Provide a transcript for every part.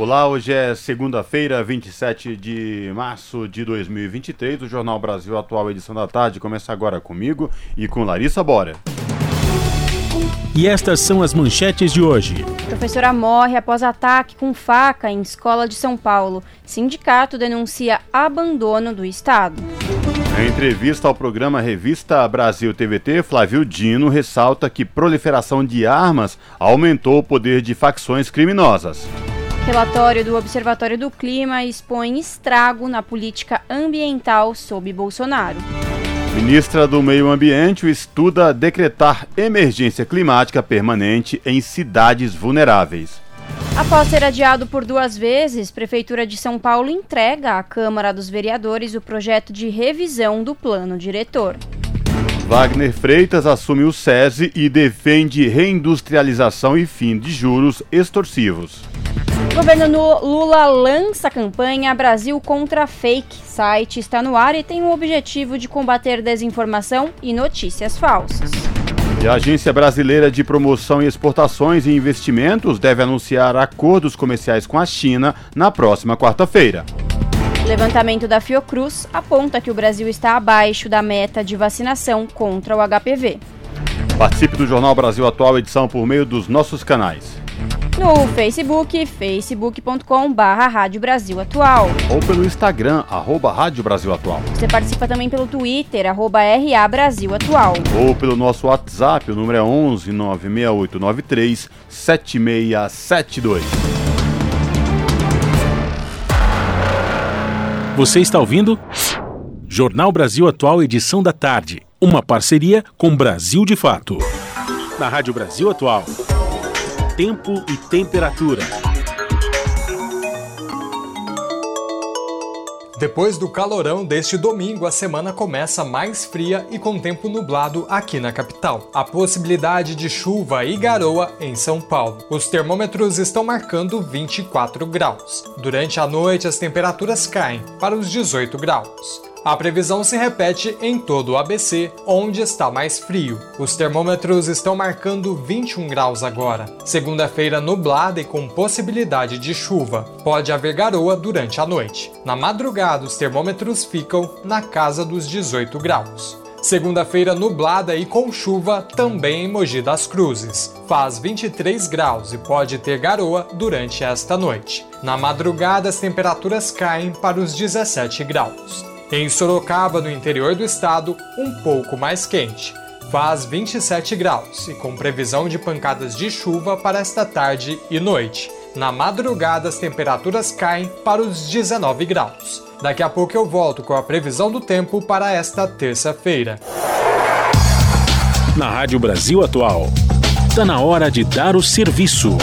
Olá, hoje é segunda-feira, 27 de março de 2023. O Jornal Brasil Atual, edição da tarde, começa agora comigo e com Larissa Bora. E estas são as manchetes de hoje. Professora morre após ataque com faca em escola de São Paulo. Sindicato denuncia abandono do Estado. Em entrevista ao programa Revista Brasil TVT, Flávio Dino ressalta que proliferação de armas aumentou o poder de facções criminosas. Relatório do Observatório do Clima expõe estrago na política ambiental sob Bolsonaro. Ministra do Meio Ambiente estuda decretar emergência climática permanente em cidades vulneráveis. Após ser adiado por duas vezes, Prefeitura de São Paulo entrega à Câmara dos Vereadores o projeto de revisão do plano diretor. Wagner Freitas assume o SESI e defende reindustrialização e fim de juros extorsivos. Governo Lula lança a campanha Brasil contra Fake. Site está no ar e tem o objetivo de combater desinformação e notícias falsas. E a Agência Brasileira de Promoção e Exportações e Investimentos deve anunciar acordos comerciais com a China na próxima quarta-feira. Levantamento da Fiocruz aponta que o Brasil está abaixo da meta de vacinação contra o HPV. Participe do Jornal Brasil Atual, edição por meio dos nossos canais no Facebook, facebook.com barra Rádio Brasil Atual. Ou pelo Instagram, arroba Rádio Brasil Atual. Você participa também pelo Twitter, arroba RA Brasil Atual. Ou pelo nosso WhatsApp, o número é 11 96893 7672. Você está ouvindo? Jornal Brasil Atual, edição da tarde. Uma parceria com Brasil de Fato. Na Rádio Brasil Atual tempo e temperatura. Depois do calorão deste domingo, a semana começa mais fria e com tempo nublado aqui na capital. A possibilidade de chuva e garoa em São Paulo. Os termômetros estão marcando 24 graus. Durante a noite, as temperaturas caem para os 18 graus. A previsão se repete em todo o ABC, onde está mais frio. Os termômetros estão marcando 21 graus agora. Segunda-feira nublada e com possibilidade de chuva. Pode haver garoa durante a noite. Na madrugada, os termômetros ficam na casa dos 18 graus. Segunda-feira nublada e com chuva também em Mogi das Cruzes. Faz 23 graus e pode ter garoa durante esta noite. Na madrugada, as temperaturas caem para os 17 graus. Em Sorocaba, no interior do estado, um pouco mais quente. Faz 27 graus e com previsão de pancadas de chuva para esta tarde e noite. Na madrugada, as temperaturas caem para os 19 graus. Daqui a pouco eu volto com a previsão do tempo para esta terça-feira. Na Rádio Brasil Atual, está na hora de dar o serviço.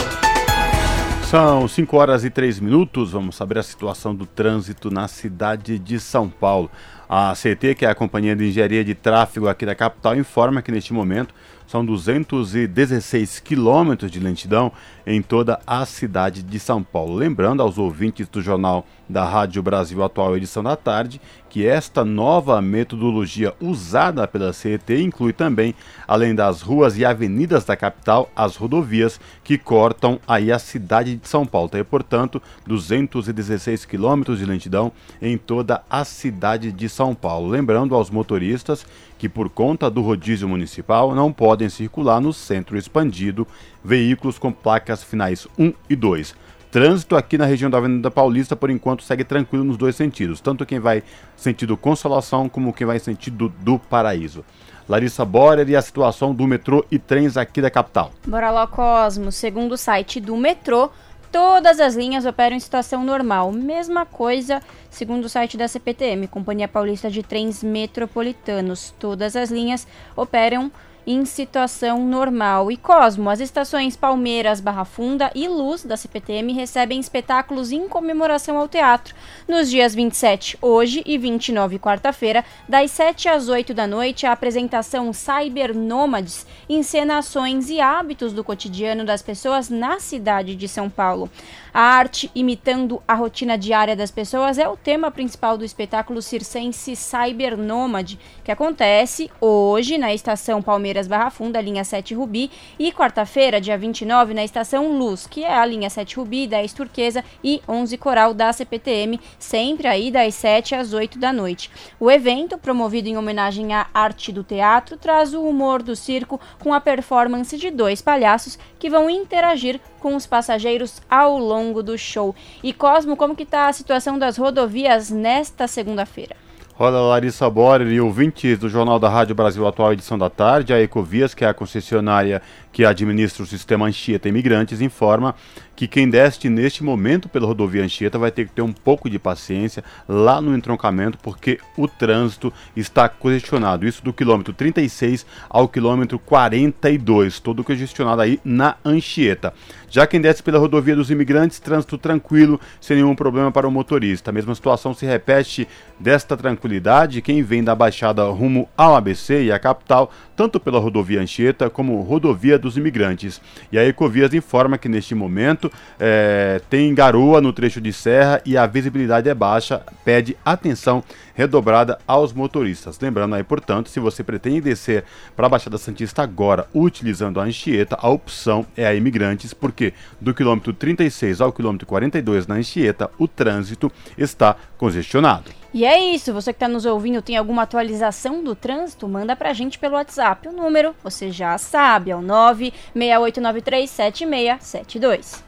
São 5 horas e 3 minutos. Vamos saber a situação do trânsito na cidade de São Paulo. A CT, que é a Companhia de Engenharia de Tráfego aqui da capital, informa que neste momento são 216 quilômetros de lentidão em toda a cidade de São Paulo. Lembrando aos ouvintes do jornal da Rádio Brasil Atual, edição da tarde, que esta nova metodologia usada pela CET inclui também, além das ruas e avenidas da capital, as rodovias que cortam aí a cidade de São Paulo. Tem, portanto, 216 quilômetros de lentidão em toda a cidade de São Paulo. Lembrando aos motoristas que, por conta do rodízio municipal, não podem circular no centro expandido veículos com placas finais 1 e 2. Trânsito aqui na região da Avenida Paulista, por enquanto, segue tranquilo nos dois sentidos, tanto quem vai sentido Consolação como quem vai sentido do Paraíso. Larissa Borer e a situação do metrô e trens aqui da capital. Bora lá, Cosmo. Segundo o site do metrô, todas as linhas operam em situação normal. Mesma coisa, segundo o site da CPTM, Companhia Paulista de Trens Metropolitanos. Todas as linhas operam em situação normal. E Cosmo, as estações Palmeiras, Barra Funda e Luz da CPTM recebem espetáculos em comemoração ao teatro nos dias 27, hoje e 29, quarta-feira, das 7 às 8 da noite, a apresentação Cyber Nômades, encenações e hábitos do cotidiano das pessoas na cidade de São Paulo. A arte imitando a rotina diária das pessoas é o tema principal do espetáculo circense Cyber Nômade, que acontece hoje na estação Palmeiras Barra Funda, linha 7 Rubi, e quarta-feira, dia 29, na estação Luz, que é a linha 7 Rubi, 10 Turquesa e 11 Coral da CPTM, sempre aí das 7 às 8 da noite. O evento, promovido em homenagem à arte do teatro, traz o humor do circo com a performance de dois palhaços que vão interagir com os passageiros ao longo do show. E Cosmo, como que está a situação das rodovias nesta segunda-feira? Olá, Larissa Borer e ouvintes do Jornal da Rádio Brasil Atual, edição da tarde. A Ecovias, que é a concessionária que administra o sistema Anchieta Imigrantes, informa que quem deste neste momento pela rodovia Anchieta vai ter que ter um pouco de paciência lá no entroncamento, porque o trânsito está congestionado. Isso do quilômetro 36 ao quilômetro 42, todo congestionado aí na Anchieta. Já quem desce pela rodovia dos imigrantes, trânsito tranquilo, sem nenhum problema para o motorista. A mesma situação se repete desta tranquilidade quem vem da Baixada rumo ao ABC e à capital, tanto pela rodovia Anchieta como rodovia dos imigrantes. E a Ecovias informa que neste momento é, tem garoa no trecho de serra e a visibilidade é baixa, pede atenção redobrada aos motoristas. Lembrando aí, portanto, se você pretende descer para a Baixada Santista agora utilizando a Anchieta, a opção é a Imigrantes, porque do quilômetro 36 ao quilômetro 42 na Anchieta, o trânsito está congestionado. E é isso, você que está nos ouvindo tem alguma atualização do trânsito? Manda pra gente pelo WhatsApp. O número, você já sabe, é o 968937672.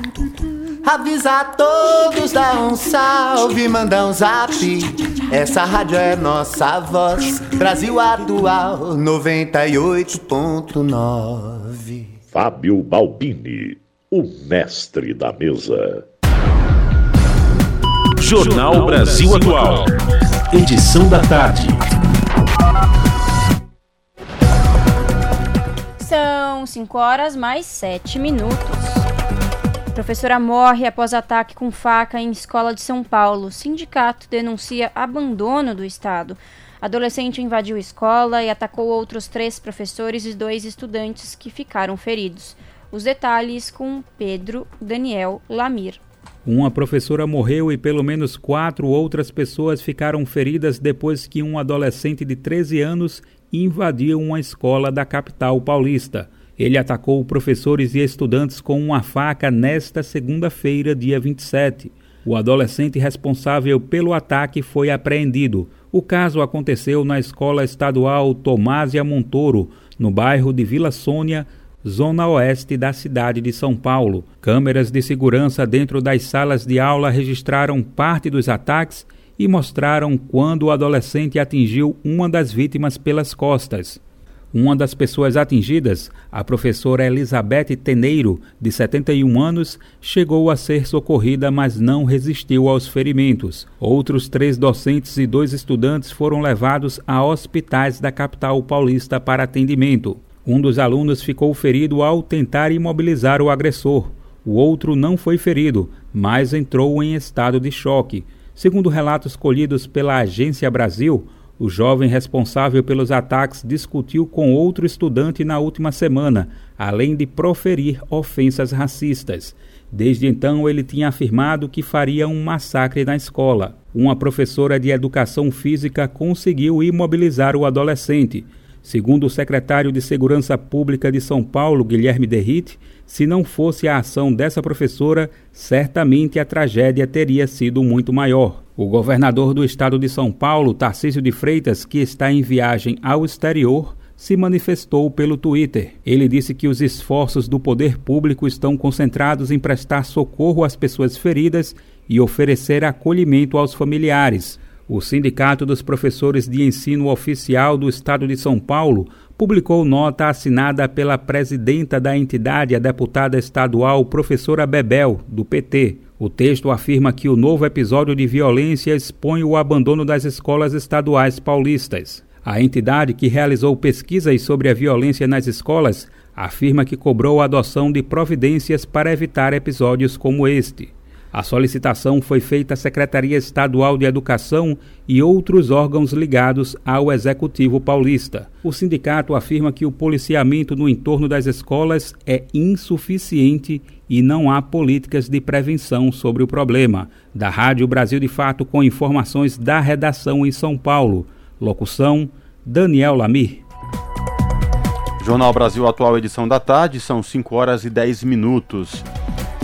Avisa a todos, dá um salve, manda um zap. Essa rádio é nossa voz. Brasil Atual 98.9. Fábio Balbini, o mestre da mesa. Jornal Brasil Atual. Edição da tarde. São 5 horas mais 7 minutos. Professora morre após ataque com faca em escola de São Paulo. Sindicato denuncia abandono do Estado. Adolescente invadiu escola e atacou outros três professores e dois estudantes que ficaram feridos. Os detalhes com Pedro Daniel Lamir. Uma professora morreu e pelo menos quatro outras pessoas ficaram feridas depois que um adolescente de 13 anos invadiu uma escola da capital paulista. Ele atacou professores e estudantes com uma faca nesta segunda-feira, dia 27. O adolescente responsável pelo ataque foi apreendido. O caso aconteceu na Escola Estadual Tomásia Montoro, no bairro de Vila Sônia, zona oeste da cidade de São Paulo. Câmeras de segurança dentro das salas de aula registraram parte dos ataques e mostraram quando o adolescente atingiu uma das vítimas pelas costas. Uma das pessoas atingidas, a professora Elizabeth Teneiro, de 71 anos, chegou a ser socorrida, mas não resistiu aos ferimentos. Outros três docentes e dois estudantes foram levados a hospitais da capital paulista para atendimento. Um dos alunos ficou ferido ao tentar imobilizar o agressor. O outro não foi ferido, mas entrou em estado de choque. Segundo relatos colhidos pela Agência Brasil, o jovem responsável pelos ataques discutiu com outro estudante na última semana, além de proferir ofensas racistas. Desde então, ele tinha afirmado que faria um massacre na escola. Uma professora de educação física conseguiu imobilizar o adolescente. Segundo o secretário de Segurança Pública de São Paulo, Guilherme Derrite, se não fosse a ação dessa professora, certamente a tragédia teria sido muito maior. O governador do estado de São Paulo, Tarcísio de Freitas, que está em viagem ao exterior, se manifestou pelo Twitter. Ele disse que os esforços do poder público estão concentrados em prestar socorro às pessoas feridas e oferecer acolhimento aos familiares. O Sindicato dos Professores de Ensino Oficial do Estado de São Paulo publicou nota assinada pela presidenta da entidade, a deputada estadual professora Bebel, do PT. O texto afirma que o novo episódio de violência expõe o abandono das escolas estaduais paulistas. A entidade que realizou pesquisas sobre a violência nas escolas afirma que cobrou a adoção de providências para evitar episódios como este. A solicitação foi feita à Secretaria Estadual de Educação e outros órgãos ligados ao Executivo Paulista. O sindicato afirma que o policiamento no entorno das escolas é insuficiente e não há políticas de prevenção sobre o problema. Da Rádio Brasil de Fato, com informações da redação em São Paulo. Locução: Daniel Lamir. Jornal Brasil Atual, edição da tarde, são 5 horas e 10 minutos.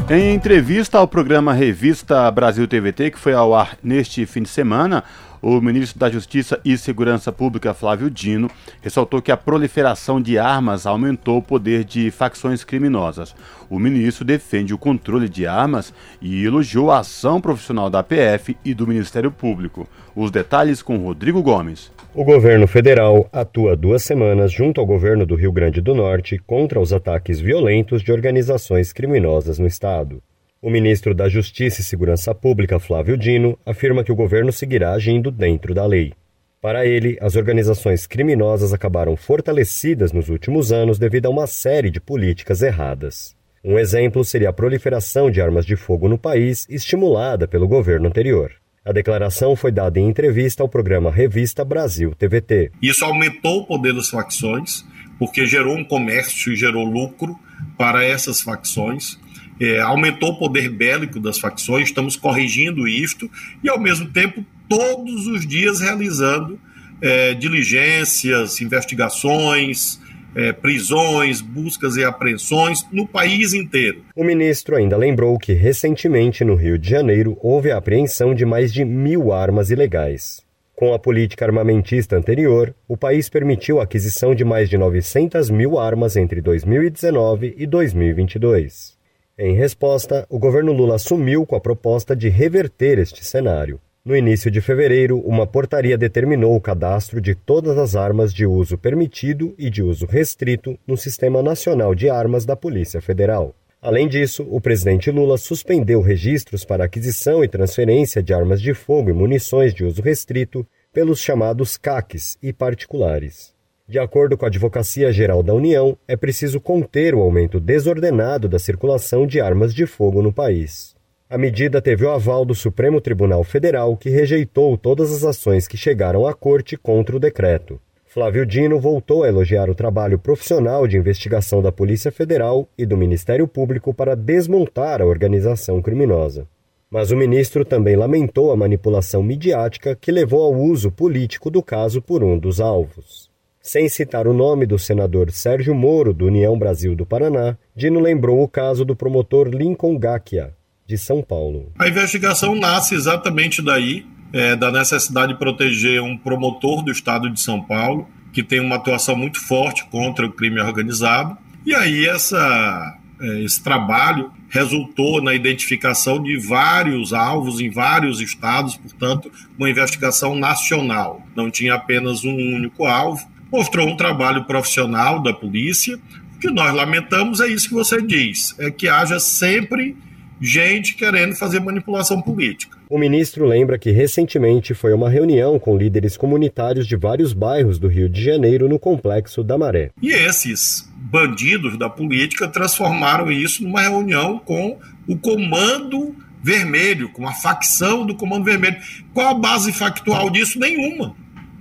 Em entrevista ao programa Revista Brasil TVT, que foi ao ar neste fim de semana, o ministro da Justiça e Segurança Pública, Flávio Dino, ressaltou que a proliferação de armas aumentou o poder de facções criminosas. O ministro defende o controle de armas e elogiou a ação profissional da PF e do Ministério Público. Os detalhes com Rodrigo Gomes. O governo federal atua duas semanas junto ao governo do Rio Grande do Norte contra os ataques violentos de organizações criminosas no estado. O ministro da Justiça e Segurança Pública, Flávio Dino, afirma que o governo seguirá agindo dentro da lei. Para ele, as organizações criminosas acabaram fortalecidas nos últimos anos devido a uma série de políticas erradas. Um exemplo seria a proliferação de armas de fogo no país, estimulada pelo governo anterior. A declaração foi dada em entrevista ao programa Revista Brasil TVT. Isso aumentou o poder das facções, porque gerou um comércio e gerou lucro para essas facções. É, aumentou o poder bélico das facções, estamos corrigindo isto e, ao mesmo tempo, todos os dias realizando é, diligências, investigações, é, prisões, buscas e apreensões no país inteiro. O ministro ainda lembrou que recentemente no Rio de Janeiro houve a apreensão de mais de mil armas ilegais. Com a política armamentista anterior, o país permitiu a aquisição de mais de 900 mil armas entre 2019 e 2022. Em resposta, o governo Lula assumiu com a proposta de reverter este cenário. No início de fevereiro, uma portaria determinou o cadastro de todas as armas de uso permitido e de uso restrito no Sistema Nacional de Armas da Polícia Federal. Além disso, o presidente Lula suspendeu registros para aquisição e transferência de armas de fogo e munições de uso restrito pelos chamados CACs e particulares. De acordo com a Advocacia Geral da União, é preciso conter o aumento desordenado da circulação de armas de fogo no país. A medida teve o aval do Supremo Tribunal Federal, que rejeitou todas as ações que chegaram à corte contra o decreto. Flávio Dino voltou a elogiar o trabalho profissional de investigação da Polícia Federal e do Ministério Público para desmontar a organização criminosa. Mas o ministro também lamentou a manipulação midiática que levou ao uso político do caso por um dos alvos. Sem citar o nome do senador Sérgio Moro, do União Brasil do Paraná, Dino lembrou o caso do promotor Lincoln Gakia, de São Paulo. A investigação nasce exatamente daí, é, da necessidade de proteger um promotor do estado de São Paulo, que tem uma atuação muito forte contra o crime organizado. E aí essa, é, esse trabalho resultou na identificação de vários alvos em vários estados, portanto, uma investigação nacional. Não tinha apenas um único alvo. Mostrou um trabalho profissional da polícia. O que nós lamentamos é isso que você diz, é que haja sempre gente querendo fazer manipulação política. O ministro lembra que recentemente foi uma reunião com líderes comunitários de vários bairros do Rio de Janeiro no complexo da Maré. E esses bandidos da política transformaram isso numa reunião com o Comando Vermelho, com a facção do Comando Vermelho. Qual a base factual disso? Nenhuma.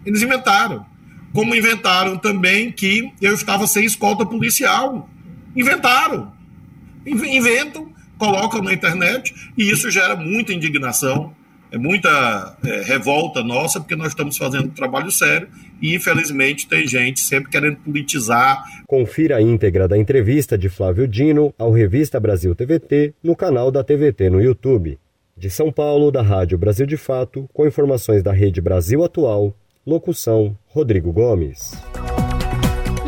Eles inventaram. Como inventaram também que eu estava sem escolta policial. Inventaram. Inventam colocam na internet e isso gera muita indignação, é muita é, revolta nossa, porque nós estamos fazendo um trabalho sério e, infelizmente, tem gente sempre querendo politizar. Confira a íntegra da entrevista de Flávio Dino ao Revista Brasil TVT no canal da TVT no YouTube. De São Paulo, da Rádio Brasil de Fato, com informações da Rede Brasil Atual, locução Rodrigo Gomes.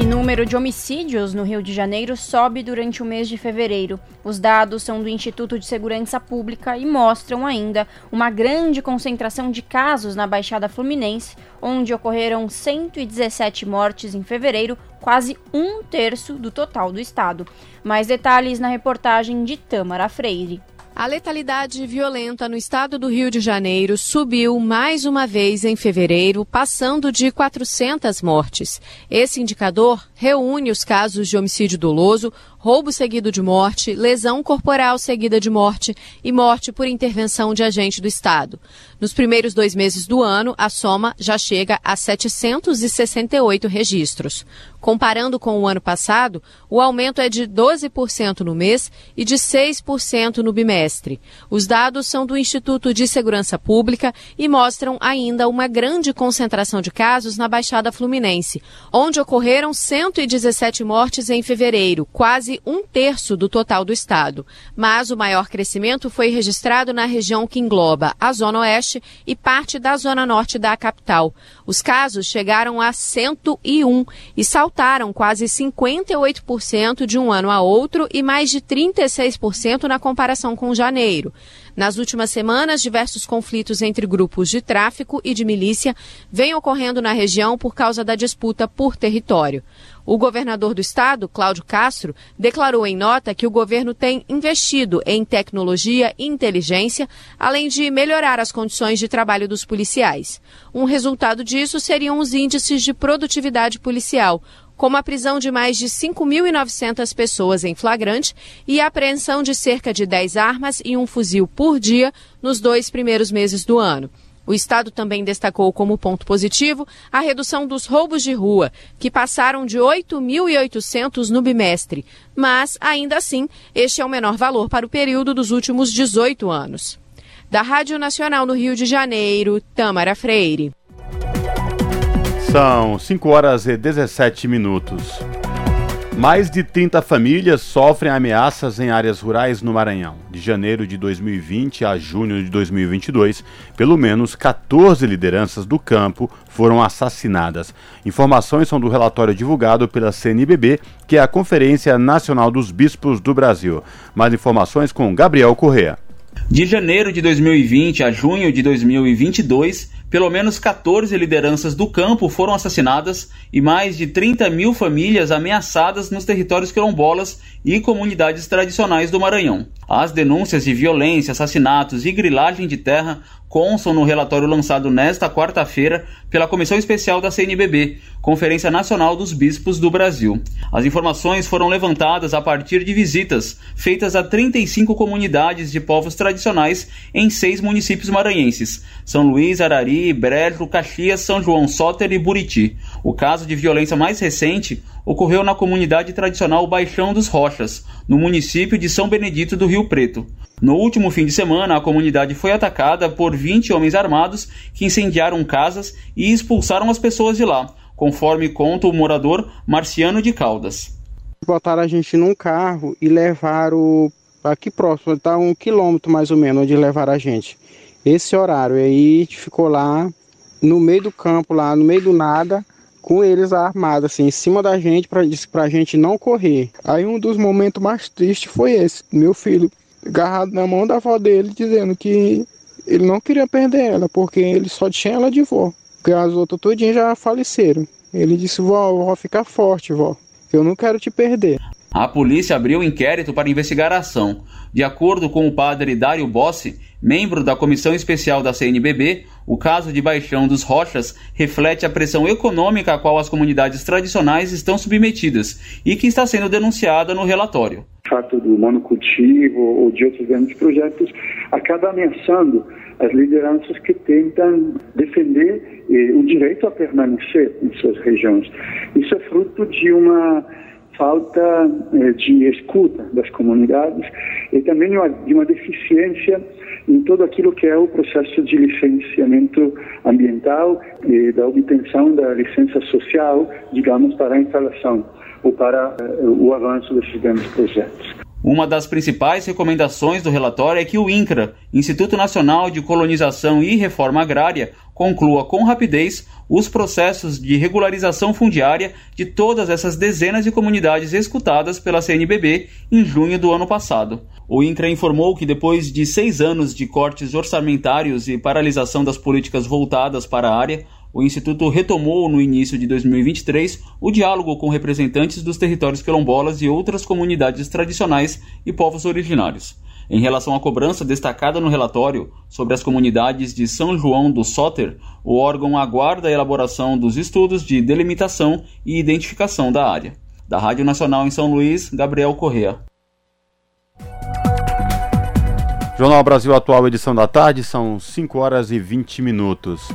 E número de homicídios no Rio de Janeiro sobe durante o mês de fevereiro. Os dados são do Instituto de Segurança Pública e mostram ainda uma grande concentração de casos na Baixada Fluminense, onde ocorreram 117 mortes em fevereiro, quase um terço do total do estado. Mais detalhes na reportagem de Tâmara Freire. A letalidade violenta no estado do Rio de Janeiro subiu mais uma vez em fevereiro, passando de 400 mortes. Esse indicador reúne os casos de homicídio doloso, roubo seguido de morte, lesão corporal seguida de morte e morte por intervenção de agente do Estado. Nos primeiros dois meses do ano, a soma já chega a 768 registros. Comparando com o ano passado, o aumento é de 12% no mês e de 6% no bimestre. Os dados são do Instituto de Segurança Pública e mostram ainda uma grande concentração de casos na Baixada Fluminense, onde ocorreram 117 mortes em fevereiro, quase um terço do total do estado. Mas o maior crescimento foi registrado na região que engloba a Zona Oeste e parte da Zona Norte da capital. Os casos chegaram a 101 e saltaram quase 58% de um ano a outro e mais de 36% na comparação com janeiro. Nas últimas semanas, diversos conflitos entre grupos de tráfico e de milícia vêm ocorrendo na região por causa da disputa por território. O governador do estado, Cláudio Castro, declarou em nota que o governo tem investido em tecnologia e inteligência, além de melhorar as condições de trabalho dos policiais. Um resultado disso seriam os índices de produtividade policial, como a prisão de mais de 5.900 pessoas em flagrante e a apreensão de cerca de 10 armas e um fuzil por dia nos dois primeiros meses do ano. O Estado também destacou como ponto positivo a redução dos roubos de rua, que passaram de 8.800 no bimestre, mas, ainda assim, este é o menor valor para o período dos últimos 18 anos. Da Rádio Nacional no Rio de Janeiro, Tamara Freire. São 5 horas e 17 minutos. Mais de 30 famílias sofrem ameaças em áreas rurais no Maranhão. De janeiro de 2020 a junho de 2022, pelo menos 14 lideranças do campo foram assassinadas. Informações são do relatório divulgado pela CNBB, que é a Conferência Nacional dos Bispos do Brasil. Mais informações com Gabriel Correa. De janeiro de 2020 a junho de 2022, pelo menos 14 lideranças do campo foram assassinadas e mais de 30 mil famílias ameaçadas nos territórios quilombolas e comunidades tradicionais do Maranhão. As denúncias de violência, assassinatos e grilagem de terra constam no relatório lançado nesta quarta-feira pela Comissão Especial da CNBB, Conferência Nacional dos Bispos do Brasil. As informações foram levantadas a partir de visitas feitas a 35 comunidades de povos tradicionais em seis municípios maranhenses: São Luís, Arari, Brejo, Caxias, São João Soter e Buriti. O caso de violência mais recente ocorreu na comunidade tradicional Baixão dos Rochas, no município de São Benedito do Rio Preto. No último fim de semana, a comunidade foi atacada por 20 homens armados que incendiaram casas e expulsaram as pessoas de lá, conforme conta o morador Marciano de Caldas. Botaram a gente num carro e levaram aqui próximo, está um quilômetro mais ou menos onde levaram a gente. Esse horário aí a gente ficou lá no meio do campo, lá no meio do nada, com eles armados assim em cima da gente para a gente não correr. Aí um dos momentos mais tristes foi esse, meu filho agarrado na mão da avó dele, dizendo que ele não queria perder ela, porque ele só tinha ela de vó. Porque as outras todinhas já faleceram. Ele disse, vó, vó, fica forte, vó. Eu não quero te perder. A polícia abriu inquérito para investigar a ação. De acordo com o padre Dário Bossi, membro da comissão especial da CNBB, o caso de Baixão dos Rochas reflete a pressão econômica a qual as comunidades tradicionais estão submetidas e que está sendo denunciada no relatório. O fato do monocultivo ou de outros grandes projetos acaba ameaçando as lideranças que tentam defender eh, o direito a permanecer em suas regiões. Isso é fruto de uma falta eh, de escuta das comunidades e também de uma deficiência em todo aquilo que é o processo de licenciamento ambiental e da obtenção da licença social, digamos, para a instalação ou para uh, o avanço desses grandes projetos. Uma das principais recomendações do relatório é que o INCRA, Instituto Nacional de Colonização e Reforma Agrária, conclua com rapidez os processos de regularização fundiária de todas essas dezenas de comunidades escutadas pela CNBB em junho do ano passado. O INCRA informou que depois de seis anos de cortes orçamentários e paralisação das políticas voltadas para a área, o Instituto retomou no início de 2023 o diálogo com representantes dos territórios quilombolas e outras comunidades tradicionais e povos originários. Em relação à cobrança destacada no relatório sobre as comunidades de São João do Soter, o órgão aguarda a elaboração dos estudos de delimitação e identificação da área. Da Rádio Nacional em São Luís, Gabriel Correa. Jornal Brasil Atual, edição da tarde, são 5 horas e 20 minutos.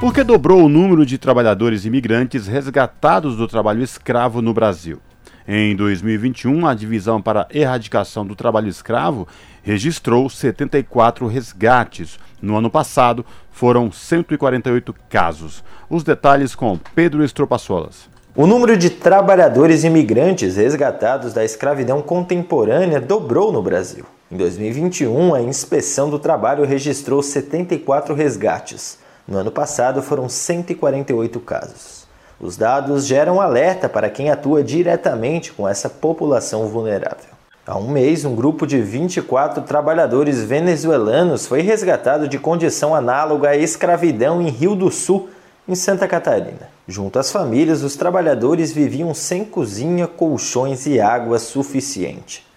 Porque dobrou o número de trabalhadores imigrantes resgatados do trabalho escravo no Brasil. Em 2021, a Divisão para Erradicação do Trabalho Escravo registrou 74 resgates. No ano passado, foram 148 casos. Os detalhes com Pedro Estropaçolas. O número de trabalhadores imigrantes resgatados da escravidão contemporânea dobrou no Brasil. Em 2021, a Inspeção do Trabalho registrou 74 resgates. No ano passado, foram 148 casos. Os dados geram alerta para quem atua diretamente com essa população vulnerável. Há um mês, um grupo de 24 trabalhadores venezuelanos foi resgatado de condição análoga à escravidão em Rio do Sul, em Santa Catarina. Junto às famílias, os trabalhadores viviam sem cozinha, colchões e água suficiente.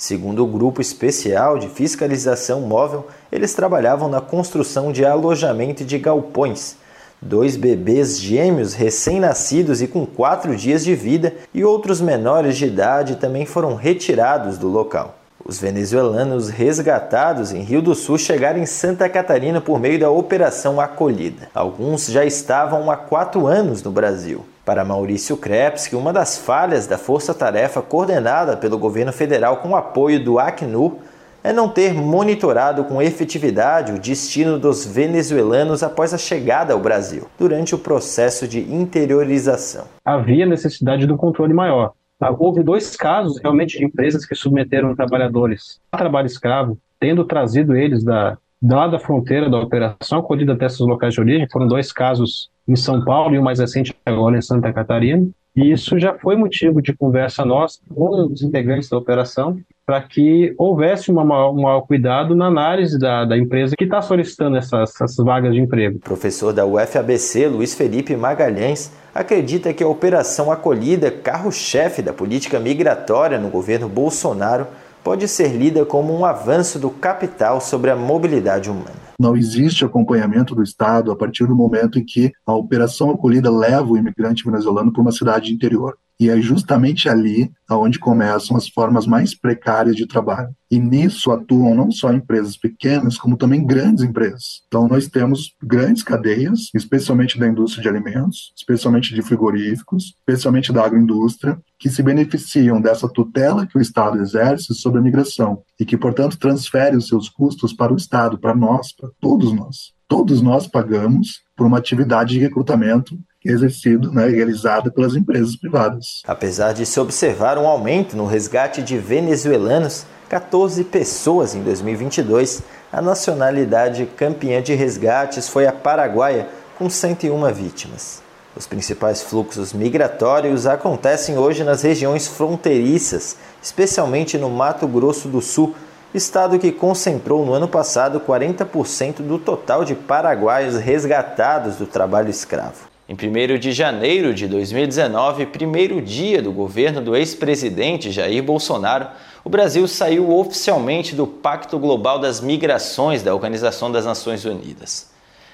Segundo o Grupo Especial de Fiscalização Móvel, eles trabalhavam na construção de alojamento de galpões. Dois bebês gêmeos recém-nascidos e com quatro dias de vida e outros menores de idade também foram retirados do local. Os venezuelanos resgatados em Rio do Sul chegaram em Santa Catarina por meio da Operação Acolhida. Alguns já estavam há quatro anos no Brasil. Para Maurício Krepski, uma das falhas da força-tarefa coordenada pelo governo federal com apoio do Acnur é não ter monitorado com efetividade o destino dos venezuelanos após a chegada ao Brasil, durante o processo de interiorização. Havia necessidade de um controle maior. Houve dois casos realmente de empresas que submeteram trabalhadores a trabalho escravo, tendo trazido eles da, lá da fronteira da operação acolhida até esses locais de origem. Foram dois casos em São Paulo e o mais recente agora em Santa Catarina. E isso já foi motivo de conversa nossa com os integrantes da operação para que houvesse uma maior, um maior cuidado na análise da, da empresa que está solicitando essas, essas vagas de emprego. Professor da UFABC, Luiz Felipe Magalhães, acredita que a operação acolhida, carro-chefe da política migratória no governo Bolsonaro, pode ser lida como um avanço do capital sobre a mobilidade humana. Não existe acompanhamento do Estado a partir do momento em que a operação acolhida leva o imigrante venezuelano para uma cidade interior. E é justamente ali aonde começam as formas mais precárias de trabalho. E nisso atuam não só empresas pequenas, como também grandes empresas. Então nós temos grandes cadeias, especialmente da indústria de alimentos, especialmente de frigoríficos, especialmente da agroindústria, que se beneficiam dessa tutela que o Estado exerce sobre a migração e que, portanto, transfere os seus custos para o Estado, para nós, para todos nós. Todos nós pagamos por uma atividade de recrutamento exercido, né, realizada pelas empresas privadas. Apesar de se observar um aumento no resgate de venezuelanos, 14 pessoas em 2022, a nacionalidade campeã de resgates foi a paraguaia, com 101 vítimas. Os principais fluxos migratórios acontecem hoje nas regiões fronteiriças, especialmente no Mato Grosso do Sul, estado que concentrou no ano passado 40% do total de paraguaios resgatados do trabalho escravo. Em 1 de janeiro de 2019, primeiro dia do governo do ex-presidente Jair Bolsonaro, o Brasil saiu oficialmente do Pacto Global das Migrações da Organização das Nações Unidas.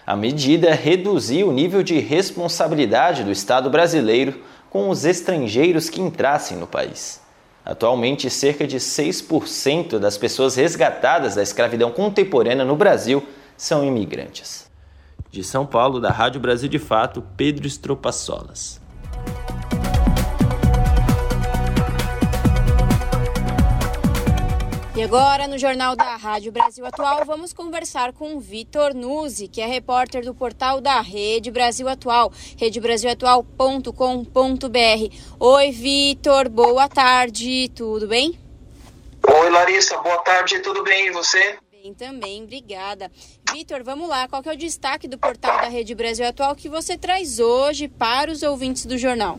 A medida reduziu o nível de responsabilidade do Estado brasileiro com os estrangeiros que entrassem no país. Atualmente, cerca de 6% das pessoas resgatadas da escravidão contemporânea no Brasil são imigrantes. De São Paulo, da Rádio Brasil de Fato, Pedro Estropaçolas. E agora, no Jornal da Rádio Brasil Atual, vamos conversar com Vitor Nuzzi, que é repórter do portal da Rede Brasil Atual, redebrasilatual.com.br. Oi, Vitor, boa tarde, tudo bem? Oi, Larissa, boa tarde, tudo bem? E você? Também, obrigada. Vitor, vamos lá, qual que é o destaque do portal da Rede Brasil Atual que você traz hoje para os ouvintes do jornal?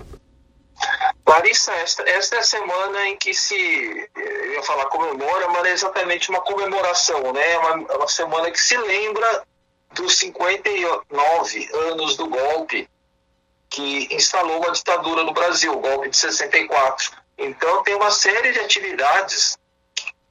Larissa, esta, esta é a semana em que se, eu ia falar comemora, mas é exatamente uma comemoração, né? É uma, é uma semana que se lembra dos 59 anos do golpe que instalou a ditadura no Brasil, o golpe de 64. Então tem uma série de atividades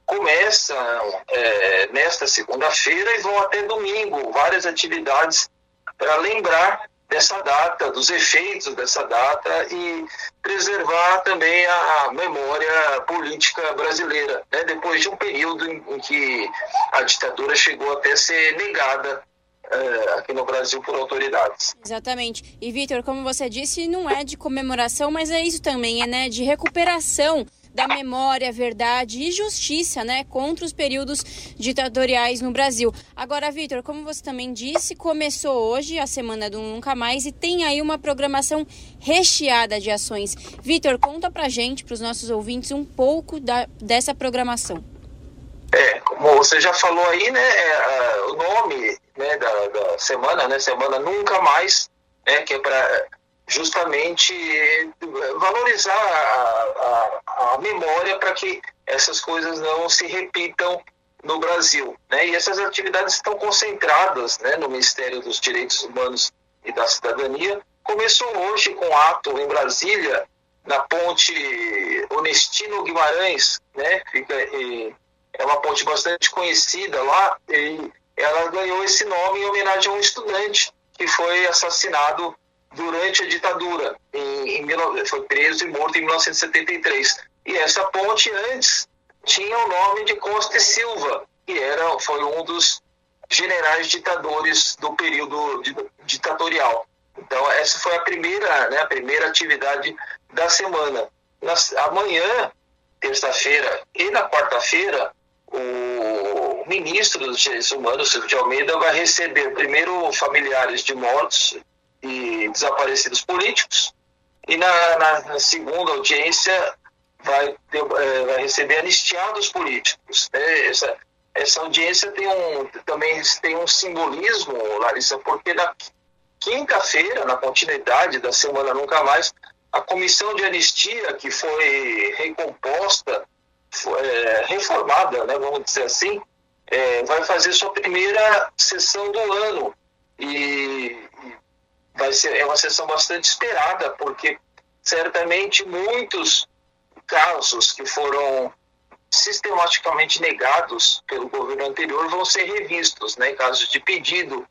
começam é, nesta segunda-feira e vão até domingo, várias atividades para lembrar dessa data, dos efeitos dessa data e preservar também a memória política brasileira, né? depois de um período em, em, que a ditadura chegou até a ser negada uh, aqui no Brasil por autoridades. Exatamente. E Vitor, como você disse, não é de comemoração, mas é isso também, é né, de recuperação da memória, verdade e justiça, né, contra os períodos ditatoriais no Brasil. Agora, Vitor, como você também disse, começou hoje a semana do Nunca Mais e tem aí uma programação recheada de ações. Vitor, conta pra gente, para os nossos ouvintes, um pouco da, dessa programação. É, como você já falou aí, né, é, o nome né, da, da semana, né, semana Nunca Mais, né, que é para justamente valorizar a, a, a memória para que essas coisas não se repitam no Brasil. Né? E essas atividades estão concentradas né, no Ministério dos Direitos Humanos e da Cidadania. Começou hoje com ato em Brasília, na ponte Onestino Guimarães, né? Fica, é uma ponte bastante conhecida lá, e ela ganhou esse nome em homenagem a um estudante que foi assassinado durante a ditadura. Em, em, foi preso e morto em 1973. E essa ponte antes tinha o nome de Costa e Silva, que era, foi um dos generais ditadores do período ditatorial. Então essa foi a primeira, né, a primeira atividade da semana. Amanhã, terça-feira e na quarta-feira, o ministro dos Direitos Humanos, Silvio de Almeida, vai receber primeiro familiares de mortos e desaparecidos políticos, e na, na, segunda audiência vai, ter, é, vai receber anistiados políticos. Né? Essa, essa audiência tem um, também tem um simbolismo, Larissa, porque na quinta-feira, na continuidade da Semana Nunca Mais, a comissão de anistia que foi recomposta, foi, é, reformada, né, vamos dizer assim, é, vai fazer sua primeira sessão do ano. E, vai ser é uma sessão bastante esperada, porque certamente muitos casos que foram sistematicamente negados pelo governo anterior vão ser revistos, né, casos de pedido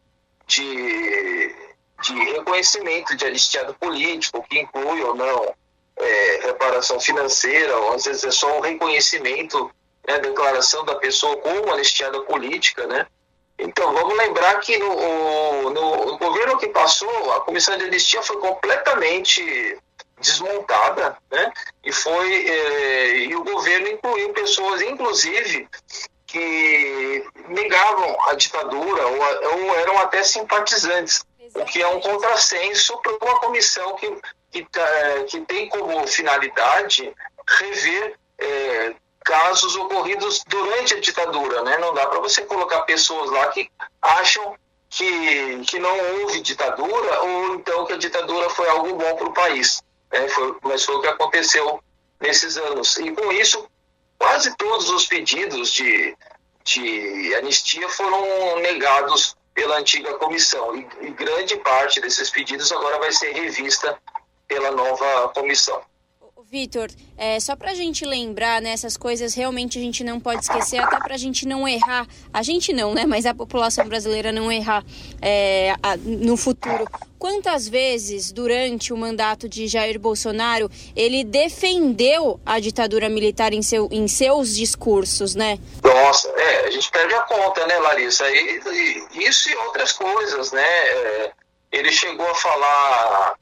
de, de reconhecimento de anistiado político, que inclui ou não é, reparação financeira, ou às vezes é só o reconhecimento, né, declaração da pessoa como anistiada política, né, então, vamos lembrar que no, no, no, governo que passou, a comissão de anistia foi completamente desmontada, né? E foi é, e o governo incluiu pessoas, inclusive, que negavam a ditadura ou, ou eram até simpatizantes, o que é um contrassenso para uma comissão que, que, tá, que tem como finalidade rever é, casos ocorridos durante a ditadura, né? Não dá para você colocar pessoas lá que acham que, que não houve ditadura ou então que a ditadura foi algo bom para o país. Né? Foi, mas foi o que aconteceu nesses anos. E com isso, quase todos os pedidos de, de anistia foram negados pela antiga comissão. E, e grande parte desses pedidos agora vai ser revista pela nova comissão. Vitor, é, só para a gente lembrar, né, essas coisas realmente a gente não pode esquecer, até para a gente não errar, a gente não, né, mas a população brasileira não errar é, a, no futuro. Quantas vezes durante o mandato de Jair Bolsonaro ele defendeu a ditadura militar em, seu, em seus discursos, né? Nossa, é, a gente perde a conta, né, Larissa? E, e isso e outras coisas, né? É, ele chegou a falar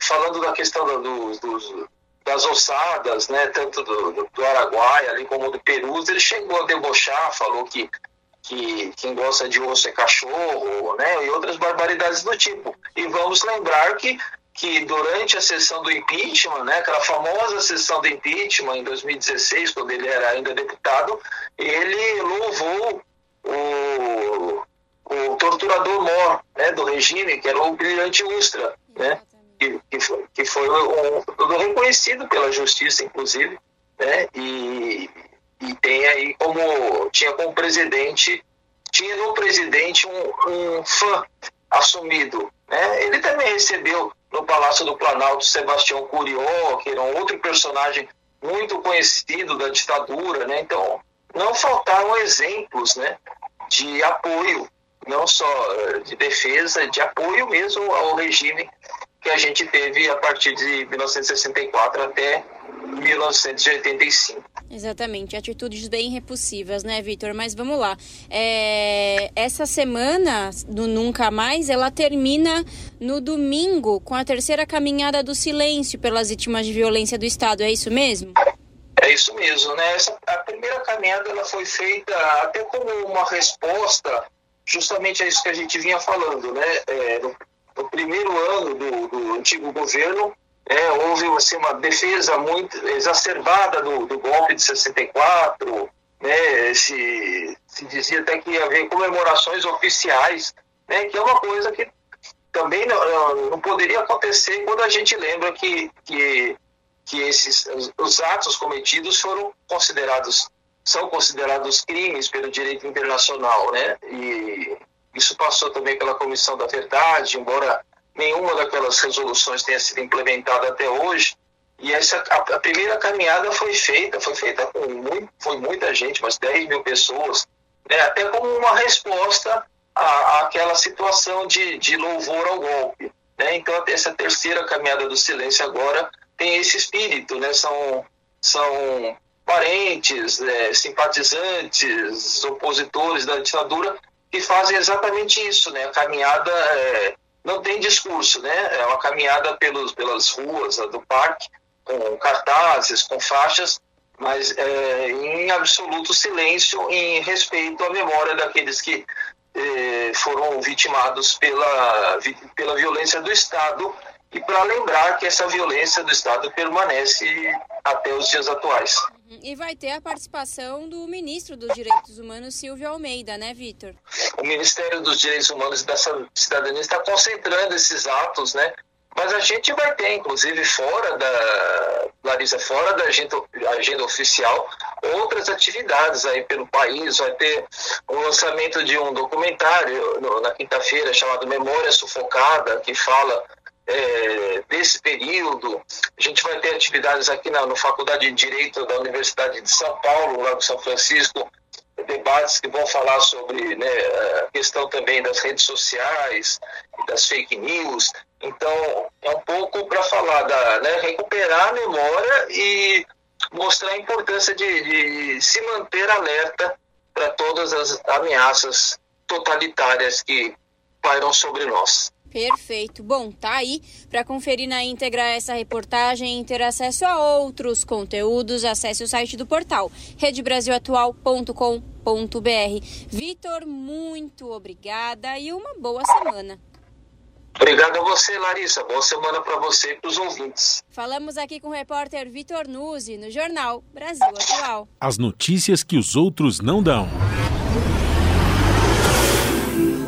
falando da questão do, das ossadas, né, tanto do, do, Araguaia ali como do Perus, ele chegou a debochar, falou que, que quem gosta de osso é cachorro, né, e outras barbaridades do tipo. E vamos lembrar que que durante a sessão do impeachment, né, aquela famosa sessão do impeachment em 2016, quando ele era ainda deputado, ele louvou o, o torturador mor né, do regime, que era o Brilhante Ustra, né, que, que foi, que foi um, reconhecido pela justiça, inclusive, né, e, e tem aí como, tinha como presidente, tinha no presidente um, um fã assumido. Né? Ele também recebeu no Palácio do Planalto Sebastião Curió, que era um outro personagem muito conhecido da ditadura, né? Então, não faltaram exemplos, né, de apoio, não só eh, de defesa, de apoio mesmo ao regime que a gente teve a partir de 1964 até 1985. Exatamente, atitudes bem repulsivas, né, Vitor? Mas vamos lá. É, essa semana do Nunca Mais, ela termina no domingo com a terceira caminhada do silêncio pelas vítimas de violência do Estado. É isso mesmo? É isso mesmo, né? Essa, a primeira caminhada ela foi feita até como uma resposta justamente a isso que a gente vinha falando, né? É, no, no, primeiro ano do, do antigo governo, é, houve assim, uma defesa muito exacerbada do, do golpe de 64, né, se, se dizia até que ia haver comemorações oficiais, né, que é uma coisa que também não, não poderia acontecer quando a gente lembra que, que, que esses, os atos cometidos foram considerados, são considerados crimes pelo direito internacional, né, e isso passou também pela Comissão da Verdade, embora nenhuma daquelas resoluções tenha sido implementada até hoje. E essa, a, a primeira caminhada foi feita, foi feita com muito, foi muita gente, umas 10 mil pessoas, né, até como uma resposta à, àquela situação de, de louvor ao golpe. Né? Então, essa terceira caminhada do silêncio agora tem esse espírito, né? são, são parentes, é, simpatizantes, opositores da ditadura que fazem exatamente isso, né? A caminhada é, não tem discurso, né? É uma caminhada pelos, pelas ruas do parque, com cartazes, com faixas, mas é, em absoluto silêncio em respeito à memória daqueles que é, foram vitimados pela, pela violência do Estado e para lembrar que essa violência do Estado permanece até os dias atuais. Uhum. E vai ter a participação do ministro dos Direitos Humanos, Silvio Almeida, né, Vitor? O Ministério dos Direitos Humanos e da Cidadania está concentrando esses atos, né? Mas a gente vai ter, inclusive, fora da Larissa, fora da agenda, agenda oficial, outras atividades aí pelo país. Vai ter o lançamento de um documentário na quinta-feira chamado Memória Sufocada, que fala é, desse período. A gente vai ter atividades aqui na no Faculdade de Direito da Universidade de São Paulo, lá do São Francisco, debates que vão falar sobre né, a questão também das redes sociais, das fake news. Então, é um pouco para falar da né, recuperar a memória e mostrar a importância de, de se manter alerta para todas as ameaças totalitárias que pairam sobre nós. Perfeito. Bom, tá aí para conferir na íntegra essa reportagem e ter acesso a outros conteúdos, acesse o site do portal redebrasilatual.com.br. Vitor, muito obrigada e uma boa semana. Obrigado a você, Larissa. Boa semana para você e para os ouvintes. Falamos aqui com o repórter Vitor Nuzzi no jornal Brasil Atual. As notícias que os outros não dão.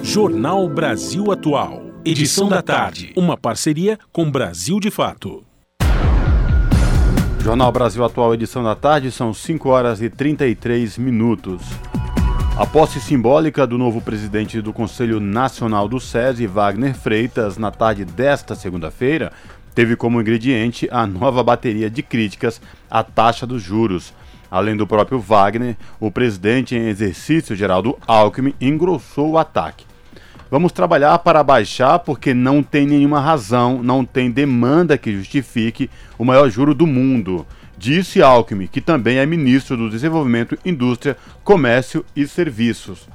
Jornal Brasil Atual. Edição da tarde. Uma parceria com Brasil de Fato. Jornal Brasil Atual, edição da tarde, são 5 horas e 33 minutos. A posse simbólica do novo presidente do Conselho Nacional do SESI, Wagner Freitas, na tarde desta segunda-feira, teve como ingrediente a nova bateria de críticas à taxa dos juros. Além do próprio Wagner, o presidente em exercício, Geraldo Alckmin, engrossou o ataque. Vamos trabalhar para baixar porque não tem nenhuma razão, não tem demanda que justifique o maior juro do mundo, disse Alckmin, que também é ministro do Desenvolvimento, Indústria, Comércio e Serviços.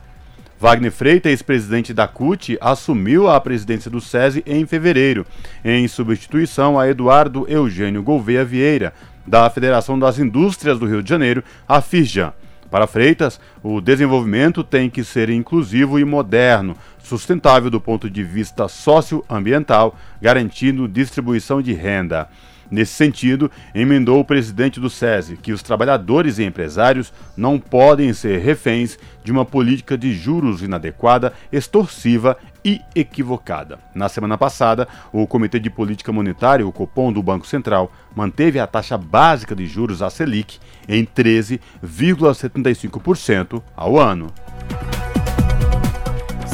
Wagner Freitas, ex-presidente da CUT, assumiu a presidência do SESI em fevereiro, em substituição a Eduardo Eugênio Gouveia Vieira, da Federação das Indústrias do Rio de Janeiro, a FIRJAN. Para Freitas, o desenvolvimento tem que ser inclusivo e moderno, sustentável do ponto de vista socioambiental, garantindo distribuição de renda. Nesse sentido, emendou o presidente do SESI que os trabalhadores e empresários não podem ser reféns de uma política de juros inadequada, extorsiva e equivocada. Na semana passada, o Comitê de Política Monetária, o Copom do Banco Central, manteve a taxa básica de juros, a Selic, em 13,75% ao ano.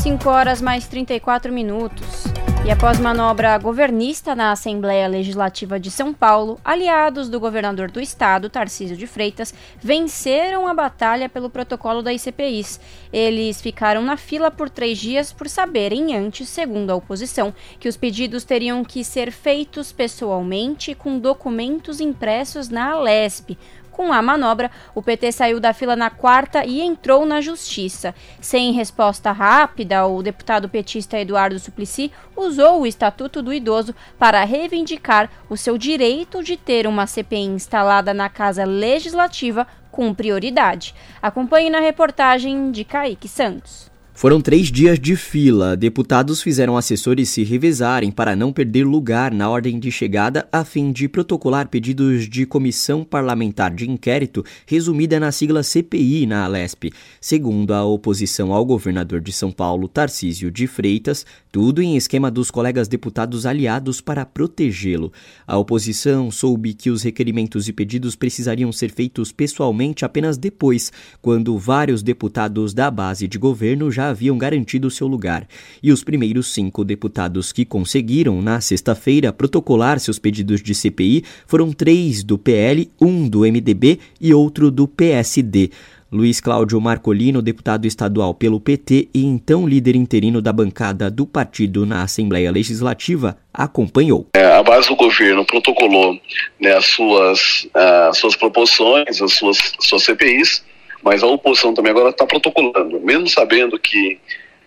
5 horas mais 34 minutos. E após manobra governista na Assembleia Legislativa de São Paulo, aliados do governador do estado, Tarcísio de Freitas, venceram a batalha pelo protocolo da ICPIs. Eles ficaram na fila por três dias por saberem antes, segundo a oposição, que os pedidos teriam que ser feitos pessoalmente com documentos impressos na Alesp, com a manobra, o PT saiu da fila na quarta e entrou na justiça. Sem resposta rápida, o deputado petista Eduardo Suplicy usou o Estatuto do Idoso para reivindicar o seu direito de ter uma CPI instalada na Casa Legislativa com prioridade. Acompanhe na reportagem de Kaique Santos. Foram três dias de fila. Deputados fizeram assessores se revezarem para não perder lugar na ordem de chegada, a fim de protocolar pedidos de comissão parlamentar de inquérito, resumida na sigla CPI na Alesp. Segundo a oposição ao governador de São Paulo, Tarcísio de Freitas, tudo em esquema dos colegas deputados aliados para protegê-lo. A oposição soube que os requerimentos e pedidos precisariam ser feitos pessoalmente apenas depois, quando vários deputados da base de governo já haviam garantido seu lugar, e os primeiros cinco deputados que conseguiram, na sexta-feira, protocolar seus pedidos de CPI foram três do PL, um do MDB e outro do PSD. Luiz Cláudio Marcolino, deputado estadual pelo PT e então líder interino da bancada do partido na Assembleia Legislativa, acompanhou. É, a base do governo protocolou né, as suas, uh, suas proposições, as suas, suas CPIs, mas a oposição também agora está protocolando, mesmo sabendo que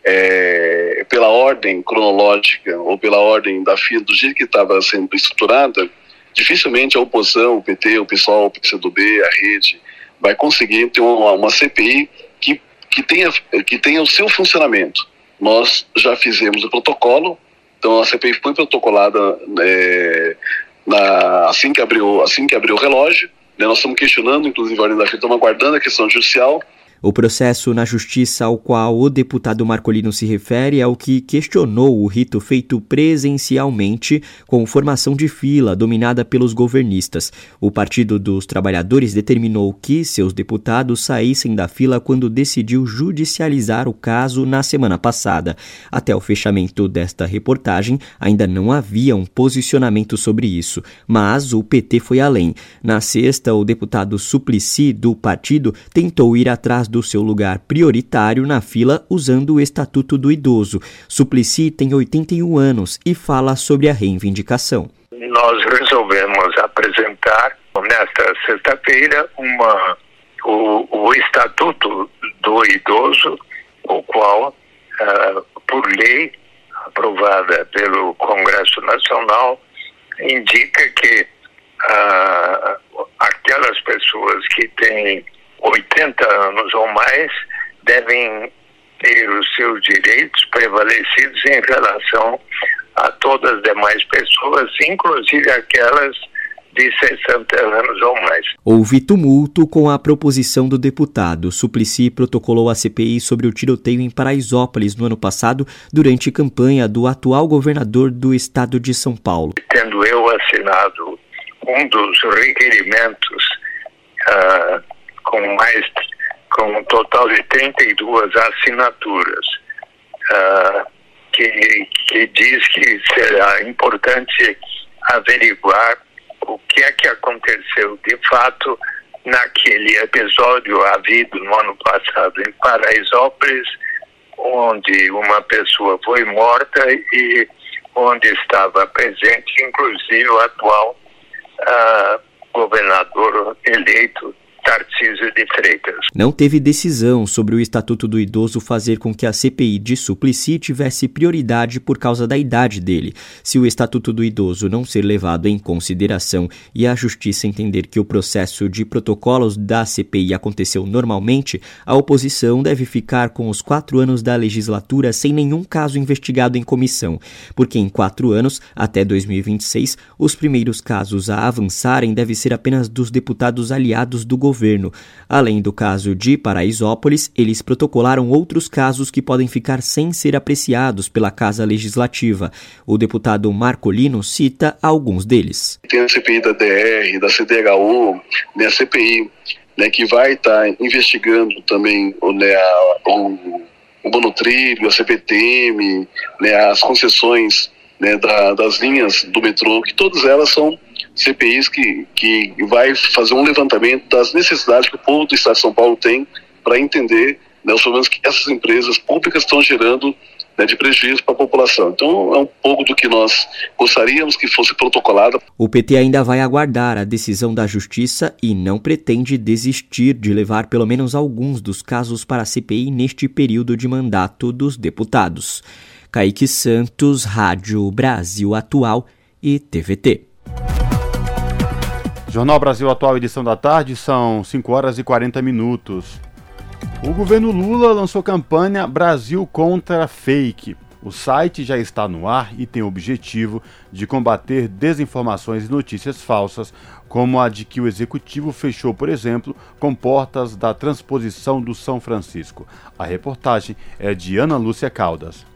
é, pela ordem cronológica ou pela ordem da fila, do jeito que estava sendo estruturada, dificilmente a oposição, o PT, o PSOL, o PCdoB, a rede, vai conseguir ter uma, uma CPI que, que, tenha, que tenha o seu funcionamento. Nós já fizemos o protocolo, então a CPI foi protocolada é, na, assim, que abriu, assim que abriu o relógio, nós estamos questionando, inclusive, a ordem da FIA, estamos aguardando a questão judicial, o processo na justiça ao qual o deputado Marcolino se refere é o que questionou o rito feito presencialmente com formação de fila dominada pelos governistas. O Partido dos Trabalhadores determinou que seus deputados saíssem da fila quando decidiu judicializar o caso na semana passada. Até o fechamento desta reportagem, ainda não havia um posicionamento sobre isso, mas o PT foi além. Na sexta, o deputado Suplicy do partido tentou ir atrás do seu lugar prioritário na fila usando o Estatuto do Idoso. Suplicy tem 81 anos e fala sobre a reivindicação. Nós resolvemos apresentar nesta sexta-feira uma o, o, Estatuto do Idoso, o qual, uh, por lei aprovada pelo Congresso Nacional, indica que uh, aquelas pessoas que têm 80 anos ou mais devem ter os seus direitos prevalecidos em relação a todas as demais pessoas, inclusive aquelas de 60 anos ou mais. Houve tumulto com a proposição do deputado. Suplicy protocolou a CPI sobre o tiroteio em Paraisópolis no ano passado, durante campanha do atual governador do estado de São Paulo. Tendo eu assinado um dos requerimentos uh, com mais com um total de 32 assinaturas, uh, que, que diz que será importante averiguar o que é que aconteceu de fato naquele episódio havido no ano passado em Paraisópolis, onde uma pessoa foi morta e onde estava presente, inclusive, o atual uh, governador eleito Tarcísio de Freitas. Não teve decisão sobre o Estatuto do Idoso fazer com que a CPI de Suplicy tivesse prioridade por causa da idade dele. Se o Estatuto do Idoso não ser levado em consideração e a Justiça entender que o processo de protocolos da CPI aconteceu normalmente, a oposição deve ficar com os quatro anos da legislatura sem nenhum caso investigado em comissão, porque em quatro anos, até 2026, os primeiros casos a avançarem devem ser apenas dos deputados aliados do governo governo. Além do caso de Paraisópolis, eles protocolaram outros casos que podem ficar sem ser apreciados pela Casa Legislativa. O deputado Marcolino cita alguns deles. Tem a CPI da DR, da CDHU, né, a CPI né, que vai estar tá investigando também né, o, o monotrilho, a CPTM, né, as concessões né, da, das linhas do metrô, que todas elas são CPIs que, que vai fazer um levantamento das necessidades que o povo do Estado de São Paulo tem para entender né, os problemas que essas empresas públicas estão gerando né, de prejuízo para a população. Então, é um pouco do que nós gostaríamos que fosse protocolado. O PT ainda vai aguardar a decisão da Justiça e não pretende desistir de levar pelo menos alguns dos casos para a CPI neste período de mandato dos deputados. Kaique Santos, Rádio Brasil Atual e TVT. Jornal Brasil Atual, edição da tarde, são 5 horas e 40 minutos. O governo Lula lançou campanha Brasil contra Fake. O site já está no ar e tem o objetivo de combater desinformações e notícias falsas, como a de que o executivo fechou, por exemplo, com portas da transposição do São Francisco. A reportagem é de Ana Lúcia Caldas.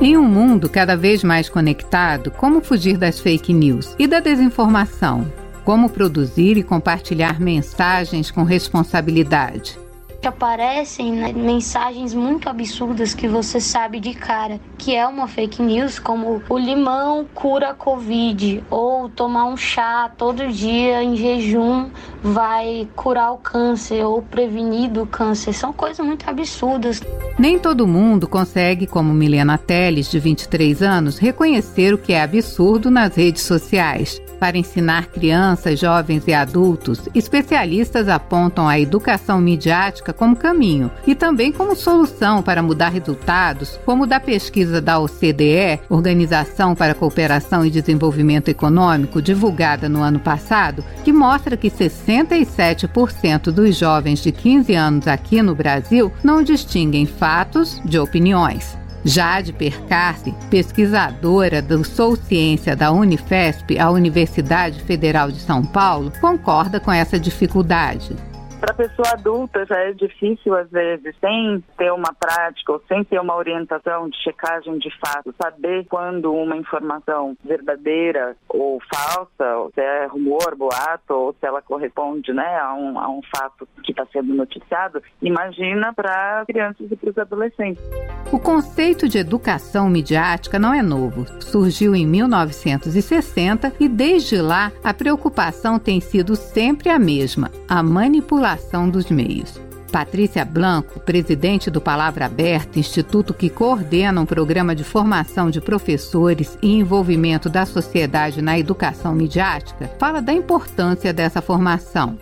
Em um mundo cada vez mais conectado, como fugir das fake news e da desinformação? Como produzir e compartilhar mensagens com responsabilidade? aparecem né, mensagens muito absurdas que você sabe de cara que é uma fake news, como o limão cura a Covid, ou tomar um chá todo dia em jejum vai curar o câncer ou prevenir do câncer. São coisas muito absurdas. Nem todo mundo consegue, como Milena Teles, de 23 anos, reconhecer o que é absurdo nas redes sociais. Para ensinar crianças, jovens e adultos, especialistas apontam a educação midiática como caminho e também como solução para mudar resultados, como da pesquisa da OCDE, Organização para a Cooperação e Desenvolvimento Econômico, divulgada no ano passado, que mostra que 67% dos jovens de 15 anos aqui no Brasil não distinguem fatos de opiniões. Jade Percarce, pesquisadora do Sou Ciência da Unifesp, a Universidade Federal de São Paulo, concorda com essa dificuldade. Para a pessoa adulta já é difícil, às vezes, sem ter uma prática ou sem ter uma orientação de checagem de fato, saber quando uma informação verdadeira ou falsa, ou se é rumor, boato, ou se ela corresponde né, a, um, a um fato que está sendo noticiado, imagina para crianças e para os adolescentes. O conceito de educação midiática não é novo. Surgiu em 1960 e desde lá a preocupação tem sido sempre a mesma: a manipulação dos meios. Patrícia Blanco, presidente do Palavra Aberta, instituto que coordena um programa de formação de professores e envolvimento da sociedade na educação midiática, fala da importância dessa formação.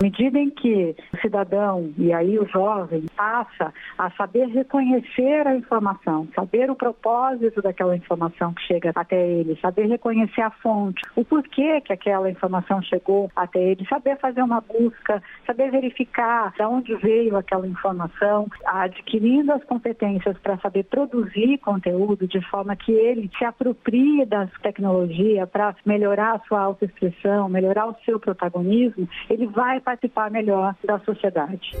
À medida em que o cidadão, e aí o jovem, passa a saber reconhecer a informação, saber o propósito daquela informação que chega até ele, saber reconhecer a fonte, o porquê que aquela informação chegou até ele, saber fazer uma busca, saber verificar de onde veio aquela informação, adquirindo as competências para saber produzir conteúdo de forma que ele se aproprie das tecnologias para melhorar a sua autoexpressão, melhorar o seu protagonismo, ele vai participar melhor da sociedade.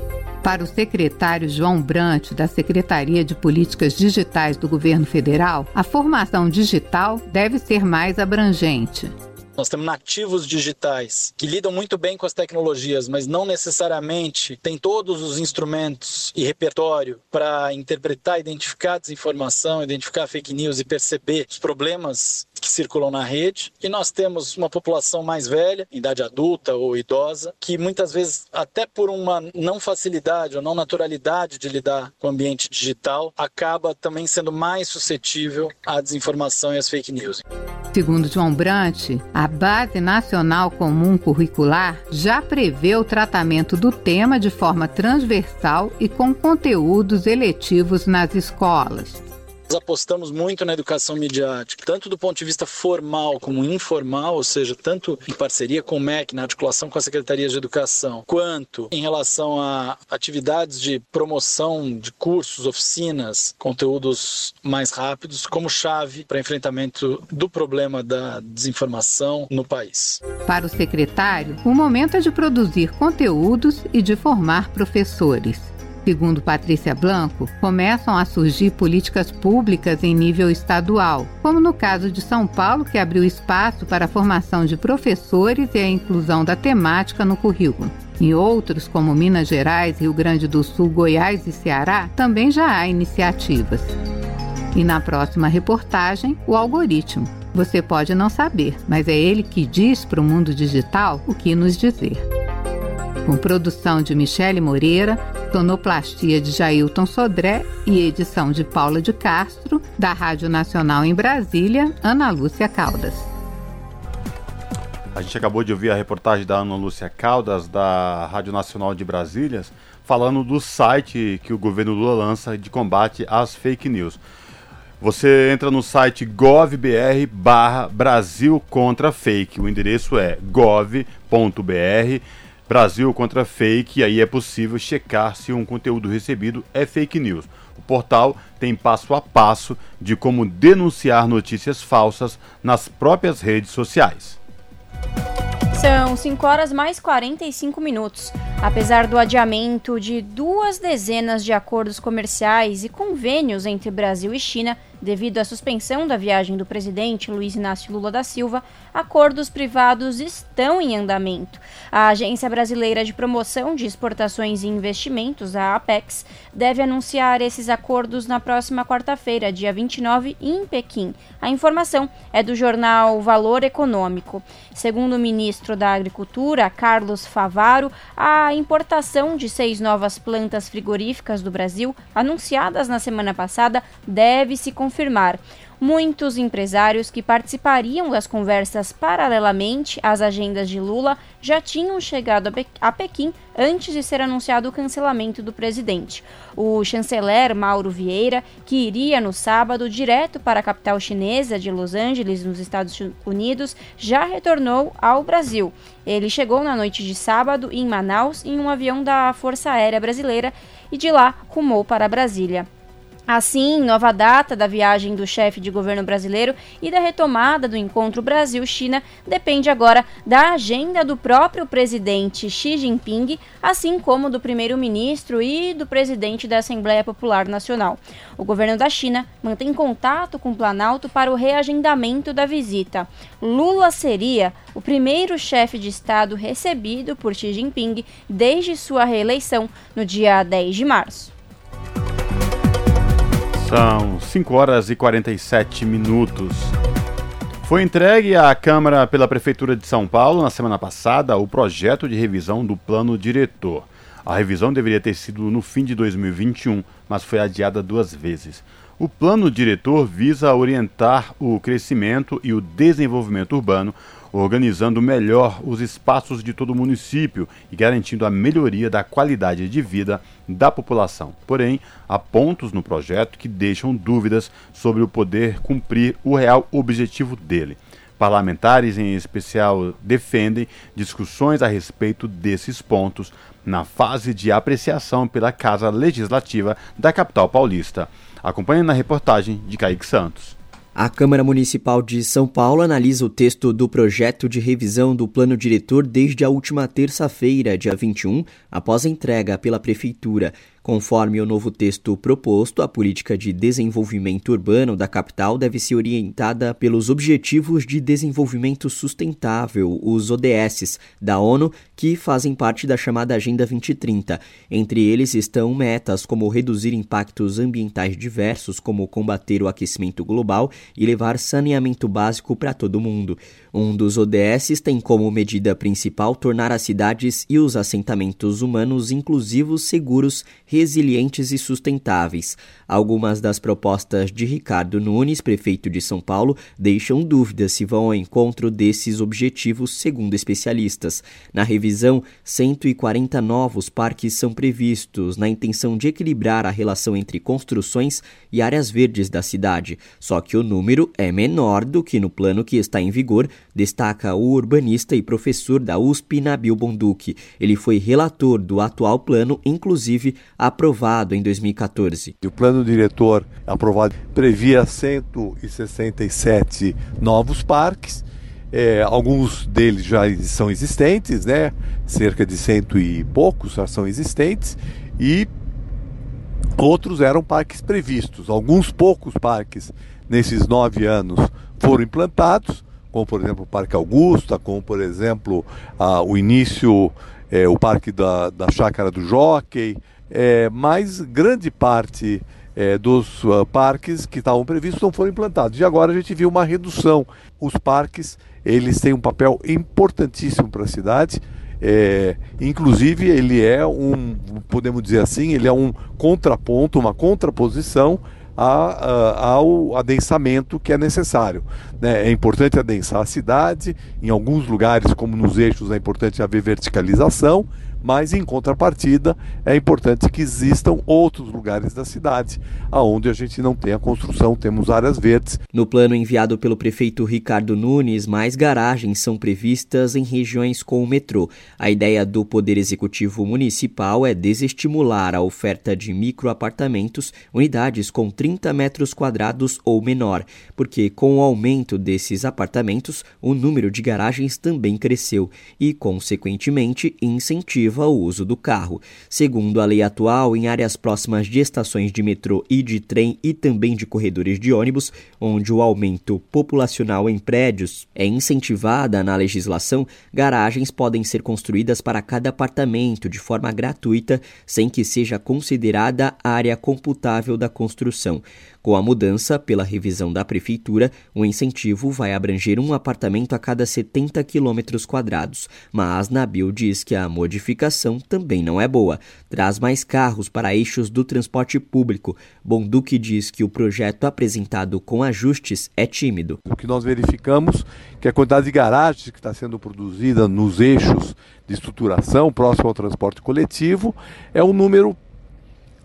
Para o secretário João Brant, da Secretaria de Políticas Digitais do Governo Federal, a formação digital deve ser mais abrangente. Nós temos nativos digitais que lidam muito bem com as tecnologias, mas não necessariamente têm todos os instrumentos e repertório para interpretar, identificar desinformação, identificar fake news e perceber os problemas que circulam na rede. E nós temos uma população mais velha, idade adulta ou idosa, que muitas vezes, até por uma não facilidade ou não naturalidade de lidar com o ambiente digital, acaba também sendo mais suscetível à desinformação e às fake news. Segundo João Brant, a Base Nacional Comum Curricular já prevê o tratamento do tema de forma transversal e com conteúdos eletivos nas escolas. Apostamos muito na educação midiática, tanto do ponto de vista formal como informal, ou seja, tanto em parceria com o MEC, na articulação com as secretarias de educação, quanto em relação a atividades de promoção de cursos, oficinas, conteúdos mais rápidos, como chave para enfrentamento do problema da desinformação no país. Para o secretário, o momento é de produzir conteúdos e de formar professores. Segundo Patrícia Blanco, começam a surgir políticas públicas em nível estadual, como no caso de São Paulo, que abriu espaço para a formação de professores e a inclusão da temática no currículo. Em outros, como Minas Gerais, Rio Grande do Sul, Goiás e Ceará, também já há iniciativas. E na próxima reportagem, o algoritmo. Você pode não saber, mas é ele que diz para o mundo digital o que nos dizer. Com produção de Michele Moreira, sonoplastia de Jailton Sodré e edição de Paula de Castro, da Rádio Nacional em Brasília, Ana Lúcia Caldas. A gente acabou de ouvir a reportagem da Ana Lúcia Caldas, da Rádio Nacional de Brasília, falando do site que o governo Lula lança de combate às fake news. Você entra no site govbr barra Brasil contra fake. O endereço é gov.br Brasil contra fake, aí é possível checar se um conteúdo recebido é fake news. O portal tem passo a passo de como denunciar notícias falsas nas próprias redes sociais. São 5 horas mais 45 minutos. Apesar do adiamento de duas dezenas de acordos comerciais e convênios entre Brasil e China, Devido à suspensão da viagem do presidente Luiz Inácio Lula da Silva, acordos privados estão em andamento. A Agência Brasileira de Promoção de Exportações e Investimentos, a APEX, deve anunciar esses acordos na próxima quarta-feira, dia 29, em Pequim. A informação é do jornal Valor Econômico. Segundo o ministro da Agricultura, Carlos Favaro, a importação de seis novas plantas frigoríficas do Brasil, anunciadas na semana passada, deve se confirmar. Muitos empresários que participariam das conversas paralelamente às agendas de Lula já tinham chegado a Pequim antes de ser anunciado o cancelamento do presidente. O chanceler Mauro Vieira, que iria no sábado direto para a capital chinesa de Los Angeles, nos Estados Unidos, já retornou ao Brasil. Ele chegou na noite de sábado em Manaus em um avião da Força Aérea Brasileira e de lá rumou para Brasília. Assim, nova data da viagem do chefe de governo brasileiro e da retomada do encontro Brasil-China depende agora da agenda do próprio presidente Xi Jinping, assim como do primeiro-ministro e do presidente da Assembleia Popular Nacional. O governo da China mantém contato com o Planalto para o reagendamento da visita. Lula seria o primeiro chefe de Estado recebido por Xi Jinping desde sua reeleição no dia 10 de março. São 5 horas e 47 minutos. Foi entregue à Câmara pela Prefeitura de São Paulo na semana passada o projeto de revisão do plano diretor. A revisão deveria ter sido no fim de 2021, mas foi adiada duas vezes. O plano diretor visa orientar o crescimento e o desenvolvimento urbano organizando melhor os espaços de todo o município e garantindo a melhoria da qualidade de vida da população. Porém, há pontos no projeto que deixam dúvidas sobre o poder cumprir o real objetivo dele. Parlamentares, em especial, defendem discussões a respeito desses pontos na fase de apreciação pela Casa Legislativa da capital paulista. Acompanhe na reportagem de Kaique Santos. A Câmara Municipal de São Paulo analisa o texto do projeto de revisão do plano diretor desde a última terça-feira, dia 21, após a entrega pela Prefeitura. Conforme o novo texto proposto, a política de desenvolvimento urbano da capital deve ser orientada pelos Objetivos de Desenvolvimento Sustentável, os ODSs, da ONU, que fazem parte da chamada Agenda 2030. Entre eles estão metas como reduzir impactos ambientais diversos, como combater o aquecimento global e levar saneamento básico para todo mundo. Um dos ODSs tem como medida principal tornar as cidades e os assentamentos humanos inclusivos, seguros, resilientes e sustentáveis. Algumas das propostas de Ricardo Nunes, prefeito de São Paulo, deixam dúvidas se vão ao encontro desses objetivos, segundo especialistas. Na revisão, 140 novos parques são previstos, na intenção de equilibrar a relação entre construções e áreas verdes da cidade. Só que o número é menor do que no plano que está em vigor, destaca o urbanista e professor da USP, Nabil Bonduque. Ele foi relator do atual plano, inclusive aprovado em 2014. O plano diretor aprovado previa 167 novos parques. É, alguns deles já são existentes, né? Cerca de cento e poucos já são existentes e outros eram parques previstos. Alguns poucos parques nesses nove anos foram implantados, como por exemplo o Parque Augusta, como por exemplo o início, é, o Parque da, da Chácara do Jockey, é, mas grande parte é, dos uh, parques que estavam previstos não foram implantados. E agora a gente viu uma redução. Os parques eles têm um papel importantíssimo para a cidade. É, inclusive ele é um, podemos dizer assim, ele é um contraponto, uma contraposição a, a, ao adensamento que é necessário. Né? É importante adensar a cidade, em alguns lugares, como nos eixos, é importante haver verticalização, mas em contrapartida é importante que existam outros lugares da cidade aonde a gente não tem a construção, temos áreas verdes. No plano enviado pelo prefeito Ricardo Nunes, mais garagens são previstas em regiões com o metrô. A ideia do Poder Executivo Municipal é desestimular a oferta de microapartamentos, unidades com 30 metros quadrados ou menor, porque com o aumento desses apartamentos, o número de garagens também cresceu e, consequentemente, incentiva incentiva o uso do carro. Segundo a lei atual, em áreas próximas de estações de metrô e de trem e também de corredores de ônibus, onde o aumento populacional em prédios é incentivada na legislação, garagens podem ser construídas para cada apartamento de forma gratuita, sem que seja considerada área computável da construção. Com a mudança pela revisão da prefeitura, o incentivo vai abranger um apartamento a cada 70 quilômetros quadrados, mas Nabil diz que a modificação também não é boa. Traz mais carros para eixos do transporte público. Bonduque diz que o projeto apresentado com ajustes é tímido. O que nós verificamos é que a quantidade de garagens que está sendo produzida nos eixos de estruturação próximo ao transporte coletivo é um número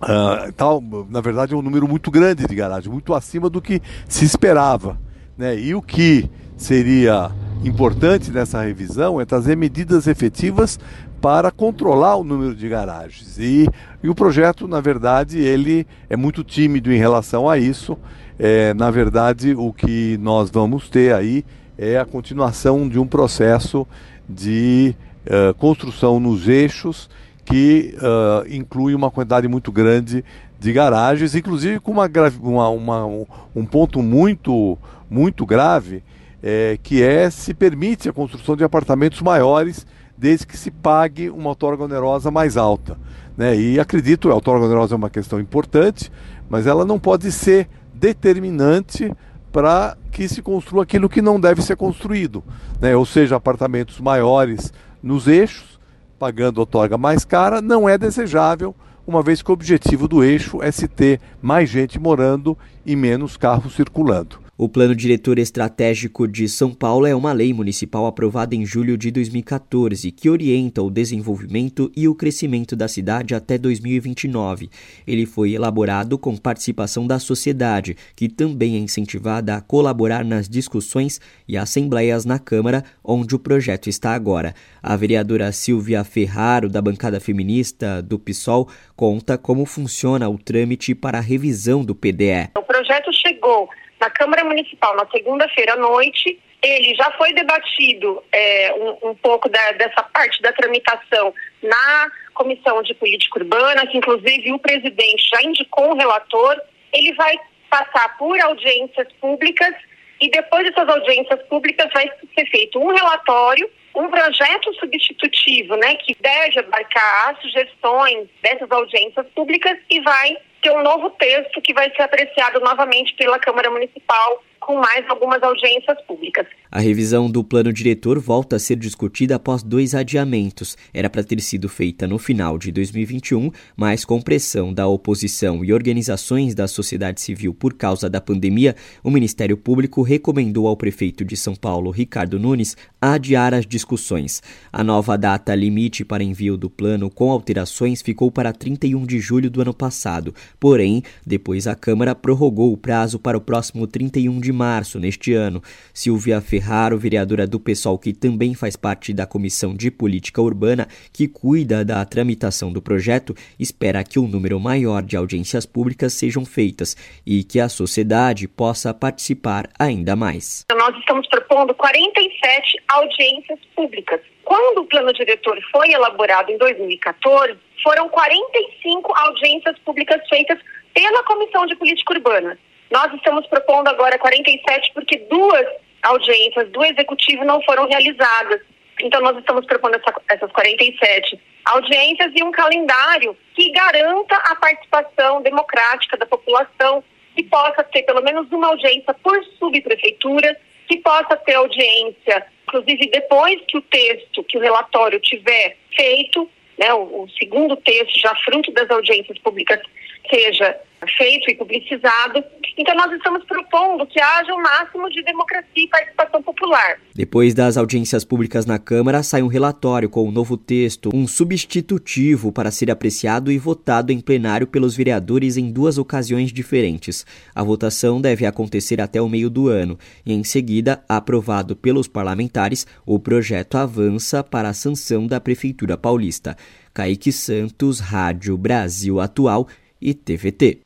Uh, tal, na verdade, é um número muito grande de garagens, muito acima do que se esperava. Né? E o que seria importante nessa revisão é trazer medidas efetivas para controlar o número de garagens. E, e o projeto, na verdade, ele é muito tímido em relação a isso. É, na verdade, o que nós vamos ter aí é a continuação de um processo de uh, construção nos eixos que uh, inclui uma quantidade muito grande de garagens, inclusive com uma, uma, uma um ponto muito, muito grave, é, que é se permite a construção de apartamentos maiores desde que se pague uma outorga onerosa mais alta. Né? E acredito, a outorga onerosa é uma questão importante, mas ela não pode ser determinante para que se construa aquilo que não deve ser construído, né? ou seja, apartamentos maiores nos eixos, pagando outorga mais cara, não é desejável, uma vez que o objetivo do eixo é se ter mais gente morando e menos carros circulando. O Plano Diretor Estratégico de São Paulo é uma lei municipal aprovada em julho de 2014 que orienta o desenvolvimento e o crescimento da cidade até 2029. Ele foi elaborado com participação da sociedade, que também é incentivada a colaborar nas discussões e assembleias na Câmara, onde o projeto está agora. A vereadora Silvia Ferraro, da bancada feminista do PSOL, conta como funciona o trâmite para a revisão do PDE. O projeto chegou na Câmara Municipal na segunda-feira à noite. Ele já foi debatido é, um, um, pouco da, dessa parte da tramitação na Comissão de Política Urbana, que inclusive o presidente já indicou um relator. Ele vai passar por audiências públicas e depois dessas audiências públicas vai ser feito um relatório, um projeto substitutivo, né, que deve abarcar as sugestões dessas audiências públicas e vai ter um novo texto que vai ser apreciado novamente pela Câmara Municipal com mais algumas audiências públicas. A revisão do plano diretor volta a ser discutida após dois adiamentos. Era para ter sido feita no final de 2021, mas com pressão da oposição e organizações da sociedade civil por causa da pandemia, o Ministério Público recomendou ao prefeito de São Paulo, Ricardo Nunes, adiar as discussões. A nova data limite para envio do plano com alterações ficou para 31 de julho do ano passado. Porém, depois a Câmara prorrogou o prazo para o próximo 31 de março neste ano. Silvia Ferraro, vereadora do PSOL, que também faz parte da Comissão de Política Urbana, que cuida da tramitação do projeto, espera que um número maior de audiências públicas sejam feitas e que a sociedade possa participar ainda mais. Nós estamos propondo 47 audiências públicas. Quando o plano diretor foi elaborado em 2014, foram 45 audiências públicas feitas pela Comissão de Política Urbana. Nós estamos propondo agora 47 porque duas audiências do Executivo não foram realizadas. Então, nós estamos propondo essa, essas 47 audiências e um calendário que garanta a participação democrática da população, que possa ter pelo menos uma audiência por subprefeitura, que possa ter audiência, inclusive depois que o texto, que o relatório tiver feito, né, o, o segundo texto, já fruto das audiências públicas, seja feito e publicizado. Então, nós estamos propondo que haja o um máximo de democracia e participação popular. Depois das audiências públicas na Câmara, sai um relatório com o um novo texto, um substitutivo para ser apreciado e votado em plenário pelos vereadores em duas ocasiões diferentes. A votação deve acontecer até o meio do ano e, em seguida, aprovado pelos parlamentares, o projeto avança para a sanção da Prefeitura Paulista. Kaique Santos, Rádio Brasil Atual e TVT.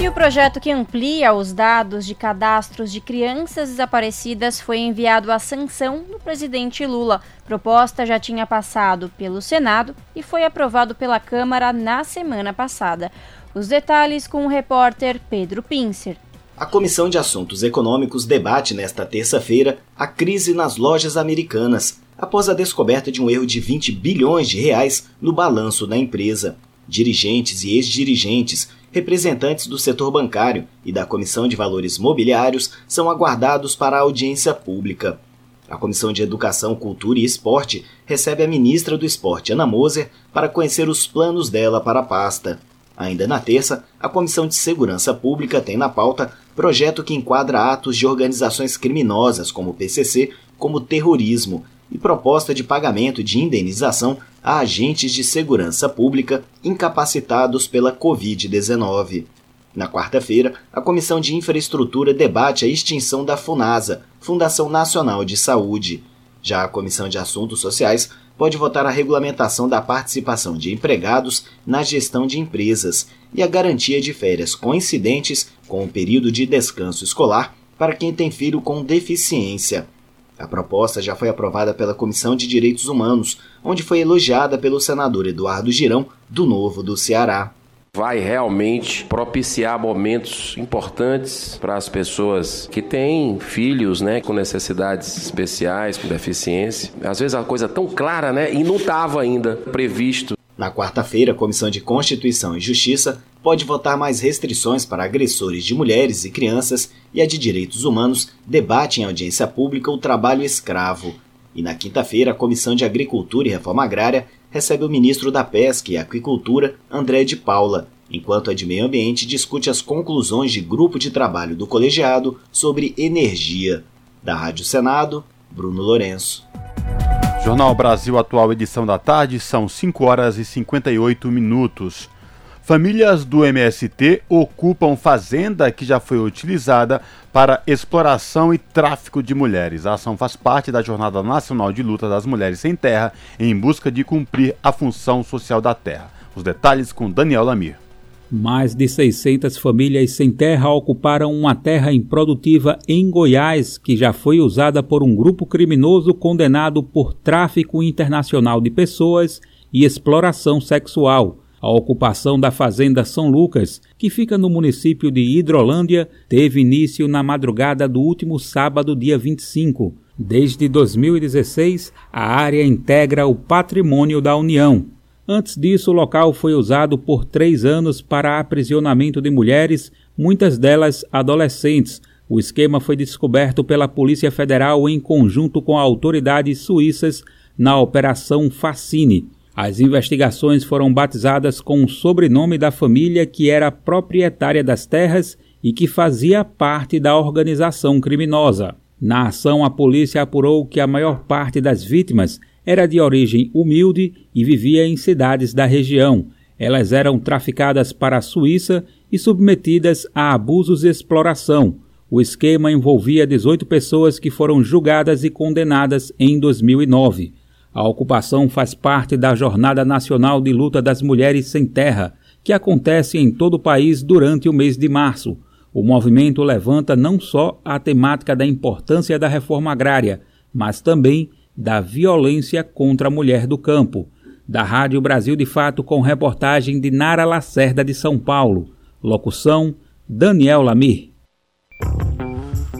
E o projeto que amplia os dados de cadastros de crianças desaparecidas foi enviado à sanção do presidente Lula. Proposta já tinha passado pelo Senado e foi aprovado pela Câmara na semana passada. Os detalhes com o repórter Pedro Pincer. A Comissão de Assuntos Econômicos debate nesta terça-feira a crise nas lojas americanas, após a descoberta de um erro de 20 bilhões de reais no balanço da empresa. Dirigentes e ex-dirigentes representantes do setor bancário e da Comissão de Valores Mobiliários são aguardados para a audiência pública. A Comissão de Educação, Cultura e Esporte recebe a ministra do Esporte, Ana Moser, para conhecer os planos dela para a pasta. Ainda na terça, a Comissão de Segurança Pública tem na pauta projeto que enquadra atos de organizações criminosas como o PCC como terrorismo e proposta de pagamento de indenização a agentes de segurança pública incapacitados pela Covid-19. Na quarta-feira, a Comissão de Infraestrutura debate a extinção da FUNASA, Fundação Nacional de Saúde. Já a Comissão de Assuntos Sociais pode votar a regulamentação da participação de empregados na gestão de empresas e a garantia de férias coincidentes com o período de descanso escolar para quem tem filho com deficiência. A proposta já foi aprovada pela Comissão de Direitos Humanos, onde foi elogiada pelo senador Eduardo Girão, do Novo do Ceará vai realmente propiciar momentos importantes para as pessoas que têm filhos, né, com necessidades especiais, com deficiência. Às vezes a coisa é tão clara, né, e não estava ainda previsto. Na quarta-feira, a Comissão de Constituição e Justiça pode votar mais restrições para agressores de mulheres e crianças e a de direitos humanos debate em audiência pública o trabalho escravo. E na quinta-feira, a Comissão de Agricultura e Reforma Agrária recebe o ministro da Pesca e Aquicultura, André de Paula, enquanto a de Meio Ambiente discute as conclusões de grupo de trabalho do colegiado sobre energia. Da Rádio Senado, Bruno Lourenço. Jornal Brasil Atual, edição da tarde, são 5 horas e 58 minutos. Famílias do MST ocupam fazenda que já foi utilizada para exploração e tráfico de mulheres. A ação faz parte da Jornada Nacional de Luta das Mulheres Sem Terra em busca de cumprir a função social da terra. Os detalhes com Daniel Lamir. Mais de 600 famílias sem terra ocuparam uma terra improdutiva em Goiás, que já foi usada por um grupo criminoso condenado por tráfico internacional de pessoas e exploração sexual. A ocupação da Fazenda São Lucas, que fica no município de Hidrolândia, teve início na madrugada do último sábado, dia 25. Desde 2016, a área integra o patrimônio da União. Antes disso, o local foi usado por três anos para aprisionamento de mulheres muitas delas adolescentes. O esquema foi descoberto pela Polícia Federal em conjunto com autoridades suíças na Operação Facine. As investigações foram batizadas com o sobrenome da família que era proprietária das terras e que fazia parte da organização criminosa. Na ação, a polícia apurou que a maior parte das vítimas era de origem humilde e vivia em cidades da região. Elas eram traficadas para a Suíça e submetidas a abusos e exploração. O esquema envolvia 18 pessoas que foram julgadas e condenadas em 2009. A ocupação faz parte da Jornada Nacional de Luta das Mulheres Sem Terra, que acontece em todo o país durante o mês de março. O movimento levanta não só a temática da importância da reforma agrária, mas também da violência contra a mulher do campo. Da Rádio Brasil de Fato, com reportagem de Nara Lacerda de São Paulo. Locução: Daniel Lamir.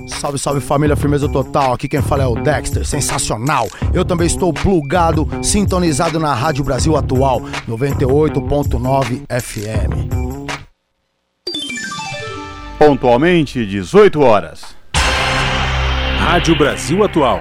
Salve, salve família, firmeza total. Aqui quem fala é o Dexter, sensacional. Eu também estou plugado, sintonizado na Rádio Brasil Atual, 98.9 FM. Pontualmente, 18 horas. Rádio Brasil Atual.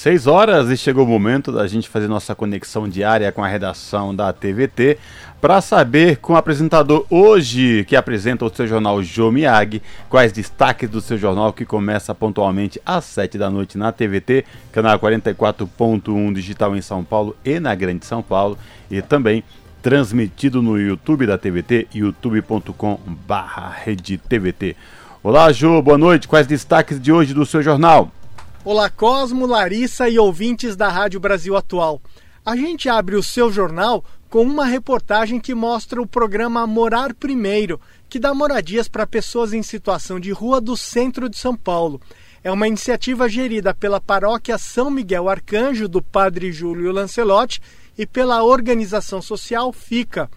Seis horas e chegou o momento da gente fazer nossa conexão diária com a redação da TVT para saber com o apresentador hoje que apresenta o seu jornal Jô Miyagi, quais destaques do seu jornal que começa pontualmente às sete da noite na TVT, canal 44.1 digital em São Paulo e na Grande São Paulo e também transmitido no YouTube da TVT, youtube.com/redetvt. Olá, Jô, boa noite. Quais destaques de hoje do seu jornal? Olá Cosmo, Larissa e ouvintes da Rádio Brasil Atual. A gente abre o seu jornal com uma reportagem que mostra o programa Morar Primeiro, que dá moradias para pessoas em situação de rua do centro de São Paulo. É uma iniciativa gerida pela paróquia São Miguel Arcanjo, do padre Júlio Lancelotti, e pela organização social FICA.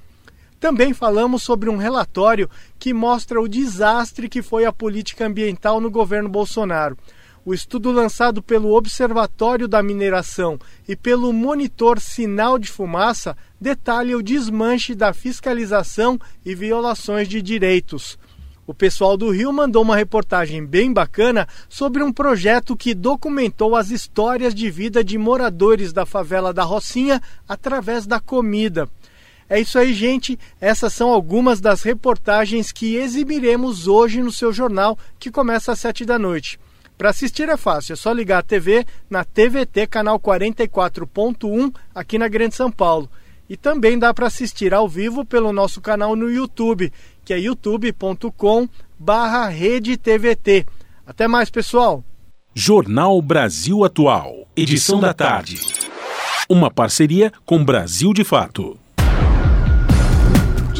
Também falamos sobre um relatório que mostra o desastre que foi a política ambiental no governo Bolsonaro. O estudo lançado pelo Observatório da Mineração e pelo Monitor Sinal de Fumaça detalha o desmanche da fiscalização e violações de direitos. O pessoal do Rio mandou uma reportagem bem bacana sobre um projeto que documentou as histórias de vida de moradores da favela da Rocinha através da comida. É isso aí, gente. Essas são algumas das reportagens que exibiremos hoje no seu jornal, que começa às sete da noite. Para assistir é fácil, é só ligar a TV na TVT canal 44.1 aqui na Grande São Paulo. E também dá para assistir ao vivo pelo nosso canal no YouTube, que é youtube.com barra TVT. Até mais, pessoal! Jornal Brasil Atual, edição da tarde. Uma parceria com Brasil de Fato.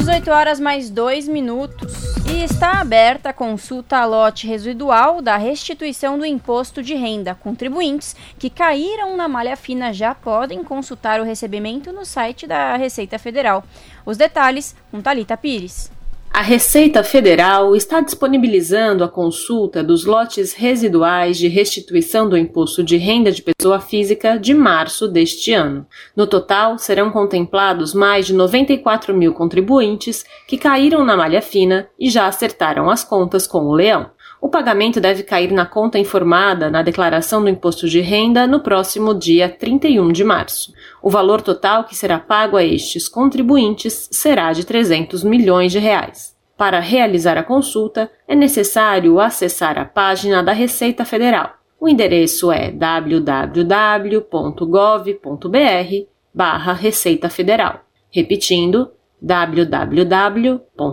18 horas mais 2 minutos. E está aberta a consulta a lote residual da restituição do imposto de renda. Contribuintes que caíram na malha fina já podem consultar o recebimento no site da Receita Federal. Os detalhes com Talita Pires. A Receita Federal está disponibilizando a consulta dos lotes residuais de restituição do imposto de renda de pessoa física de março deste ano. No total, serão contemplados mais de 94 mil contribuintes que caíram na malha fina e já acertaram as contas com o leão. O pagamento deve cair na conta informada na declaração do imposto de renda no próximo dia 31 de março. O valor total que será pago a estes contribuintes será de 300 milhões de reais. Para realizar a consulta, é necessário acessar a página da Receita Federal. O endereço é www.gov.br barra Receita Federal. Repetindo, www.gov.br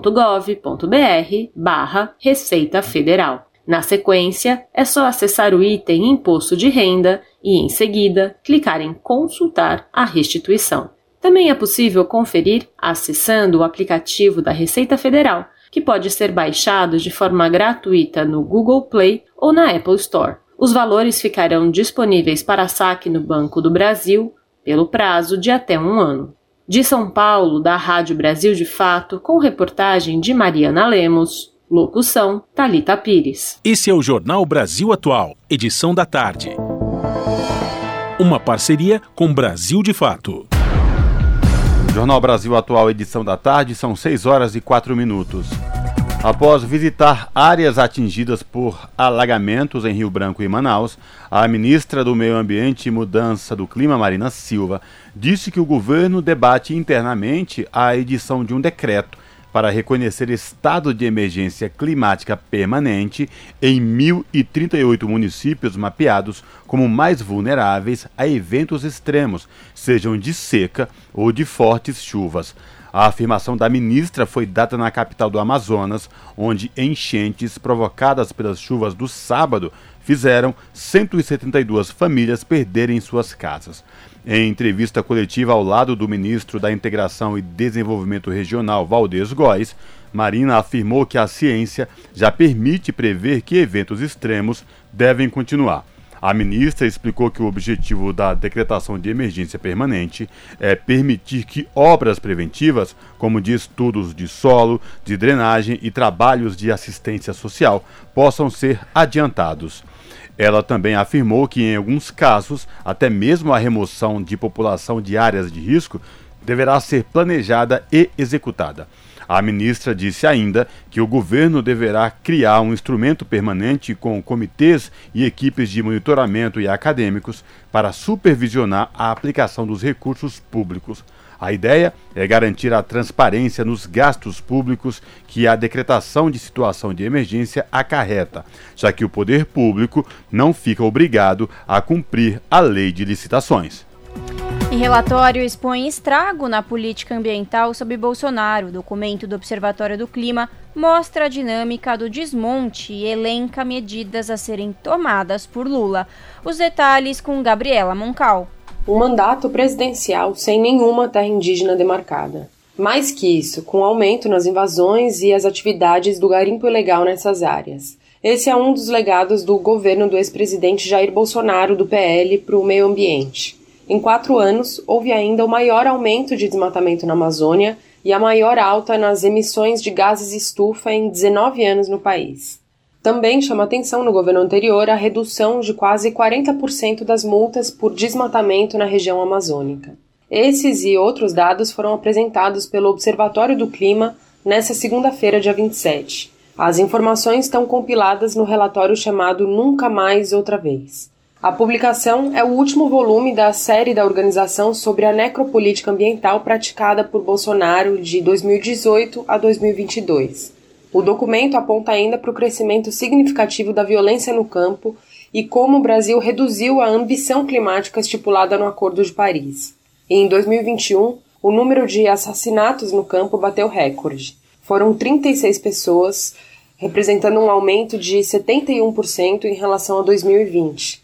barra Receita Federal. Na sequência, é só acessar o item Imposto de Renda e, em seguida, clicar em Consultar a restituição. Também é possível conferir acessando o aplicativo da Receita Federal, que pode ser baixado de forma gratuita no Google Play ou na Apple Store. Os valores ficarão disponíveis para saque no Banco do Brasil pelo prazo de até um ano. De São Paulo, da Rádio Brasil de Fato, com reportagem de Mariana Lemos. Locução: Talita Pires. Esse é o Jornal Brasil Atual, edição da tarde. Uma parceria com Brasil de Fato. Jornal Brasil Atual, edição da tarde, são 6 horas e 4 minutos. Após visitar áreas atingidas por alagamentos em Rio Branco e Manaus, a ministra do Meio Ambiente e Mudança do Clima, Marina Silva, disse que o governo debate internamente a edição de um decreto para reconhecer estado de emergência climática permanente em 1.038 municípios mapeados como mais vulneráveis a eventos extremos, sejam de seca ou de fortes chuvas. A afirmação da ministra foi dada na capital do Amazonas, onde enchentes provocadas pelas chuvas do sábado fizeram 172 famílias perderem suas casas. Em entrevista coletiva ao lado do ministro da Integração e Desenvolvimento Regional, Valdez Góes, Marina afirmou que a ciência já permite prever que eventos extremos devem continuar. A ministra explicou que o objetivo da decretação de emergência permanente é permitir que obras preventivas, como de estudos de solo, de drenagem e trabalhos de assistência social, possam ser adiantados. Ela também afirmou que, em alguns casos, até mesmo a remoção de população de áreas de risco deverá ser planejada e executada. A ministra disse ainda que o governo deverá criar um instrumento permanente com comitês e equipes de monitoramento e acadêmicos para supervisionar a aplicação dos recursos públicos. A ideia é garantir a transparência nos gastos públicos que a decretação de situação de emergência acarreta, já que o poder público não fica obrigado a cumprir a lei de licitações. E relatório expõe estrago na política ambiental sob Bolsonaro. O documento do Observatório do Clima mostra a dinâmica do desmonte e elenca medidas a serem tomadas por Lula. Os detalhes com Gabriela Moncal um mandato presidencial sem nenhuma terra indígena demarcada. Mais que isso, com aumento nas invasões e as atividades do garimpo ilegal nessas áreas. Esse é um dos legados do governo do ex-presidente Jair Bolsonaro, do PL, para o meio ambiente. Em quatro anos, houve ainda o maior aumento de desmatamento na Amazônia e a maior alta nas emissões de gases estufa em 19 anos no país. Também chama atenção no governo anterior a redução de quase 40% das multas por desmatamento na região amazônica. Esses e outros dados foram apresentados pelo Observatório do Clima nesta segunda-feira, dia 27. As informações estão compiladas no relatório chamado Nunca Mais Outra Vez. A publicação é o último volume da série da organização sobre a necropolítica ambiental praticada por Bolsonaro de 2018 a 2022. O documento aponta ainda para o crescimento significativo da violência no campo e como o Brasil reduziu a ambição climática estipulada no Acordo de Paris. Em 2021, o número de assassinatos no campo bateu recorde. Foram 36 pessoas, representando um aumento de 71% em relação a 2020.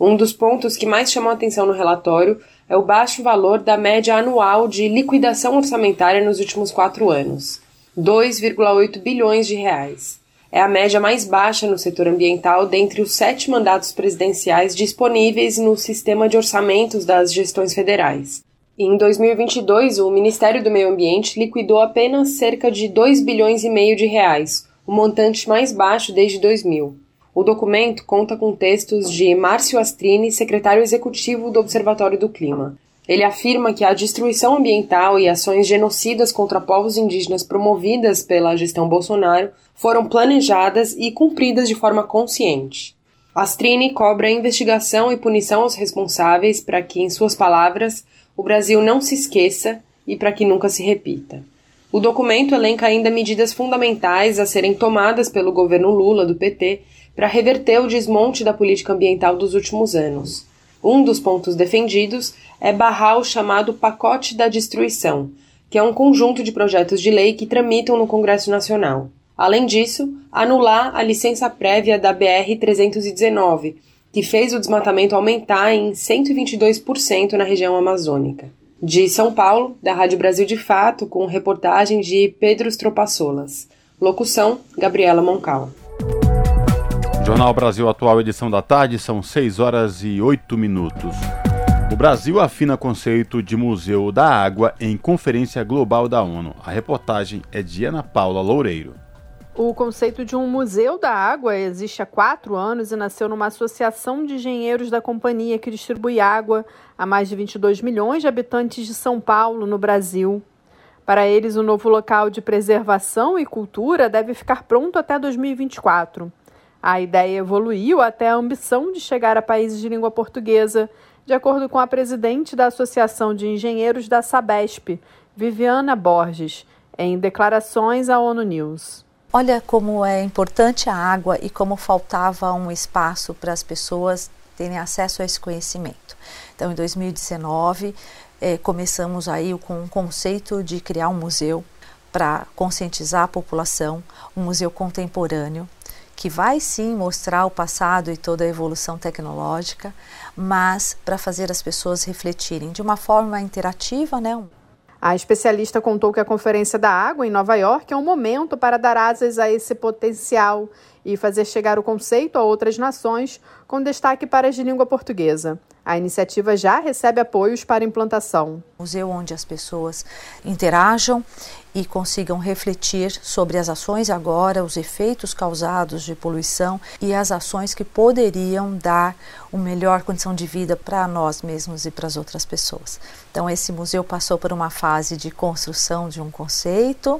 Um dos pontos que mais chamou atenção no relatório é o baixo valor da média anual de liquidação orçamentária nos últimos quatro anos. 2,8 bilhões de reais. É a média mais baixa no setor ambiental dentre os sete mandatos presidenciais disponíveis no sistema de orçamentos das gestões federais. em 2022, o Ministério do Meio Ambiente liquidou apenas cerca de 2 bilhões e meio de reais, o montante mais baixo desde 2000. O documento conta com textos de Márcio Astrini, secretário executivo do Observatório do Clima. Ele afirma que a destruição ambiental e ações genocidas contra povos indígenas promovidas pela gestão Bolsonaro foram planejadas e cumpridas de forma consciente. Astrini cobra investigação e punição aos responsáveis para que, em suas palavras, o Brasil não se esqueça e para que nunca se repita. O documento elenca ainda medidas fundamentais a serem tomadas pelo governo Lula do PT para reverter o desmonte da política ambiental dos últimos anos. Um dos pontos defendidos é barrar o chamado Pacote da Destruição, que é um conjunto de projetos de lei que tramitam no Congresso Nacional. Além disso, anular a licença prévia da BR-319, que fez o desmatamento aumentar em 122% na região amazônica. De São Paulo, da Rádio Brasil de Fato, com reportagem de Pedro Stropaçolas. Locução: Gabriela Moncal. Jornal Brasil Atual, edição da tarde, são 6 horas e 8 minutos. O Brasil afina conceito de Museu da Água em Conferência Global da ONU. A reportagem é de Ana Paula Loureiro. O conceito de um museu da água existe há quatro anos e nasceu numa associação de engenheiros da companhia que distribui água a mais de 22 milhões de habitantes de São Paulo, no Brasil. Para eles, o novo local de preservação e cultura deve ficar pronto até 2024. A ideia evoluiu até a ambição de chegar a países de língua portuguesa, de acordo com a presidente da Associação de Engenheiros da Sabesp, Viviana Borges, em declarações à ONU News. Olha como é importante a água e como faltava um espaço para as pessoas terem acesso a esse conhecimento. Então, em 2019, eh, começamos aí com o conceito de criar um museu para conscientizar a população, um museu contemporâneo, que vai sim mostrar o passado e toda a evolução tecnológica, mas para fazer as pessoas refletirem de uma forma interativa, né? A especialista contou que a Conferência da Água em Nova York é um momento para dar asas a esse potencial e fazer chegar o conceito a outras nações, com destaque para as de língua portuguesa. A iniciativa já recebe apoios para implantação. Museu onde as pessoas interajam e consigam refletir sobre as ações agora, os efeitos causados de poluição e as ações que poderiam dar uma melhor condição de vida para nós mesmos e para as outras pessoas. Então, esse museu passou por uma fase de construção de um conceito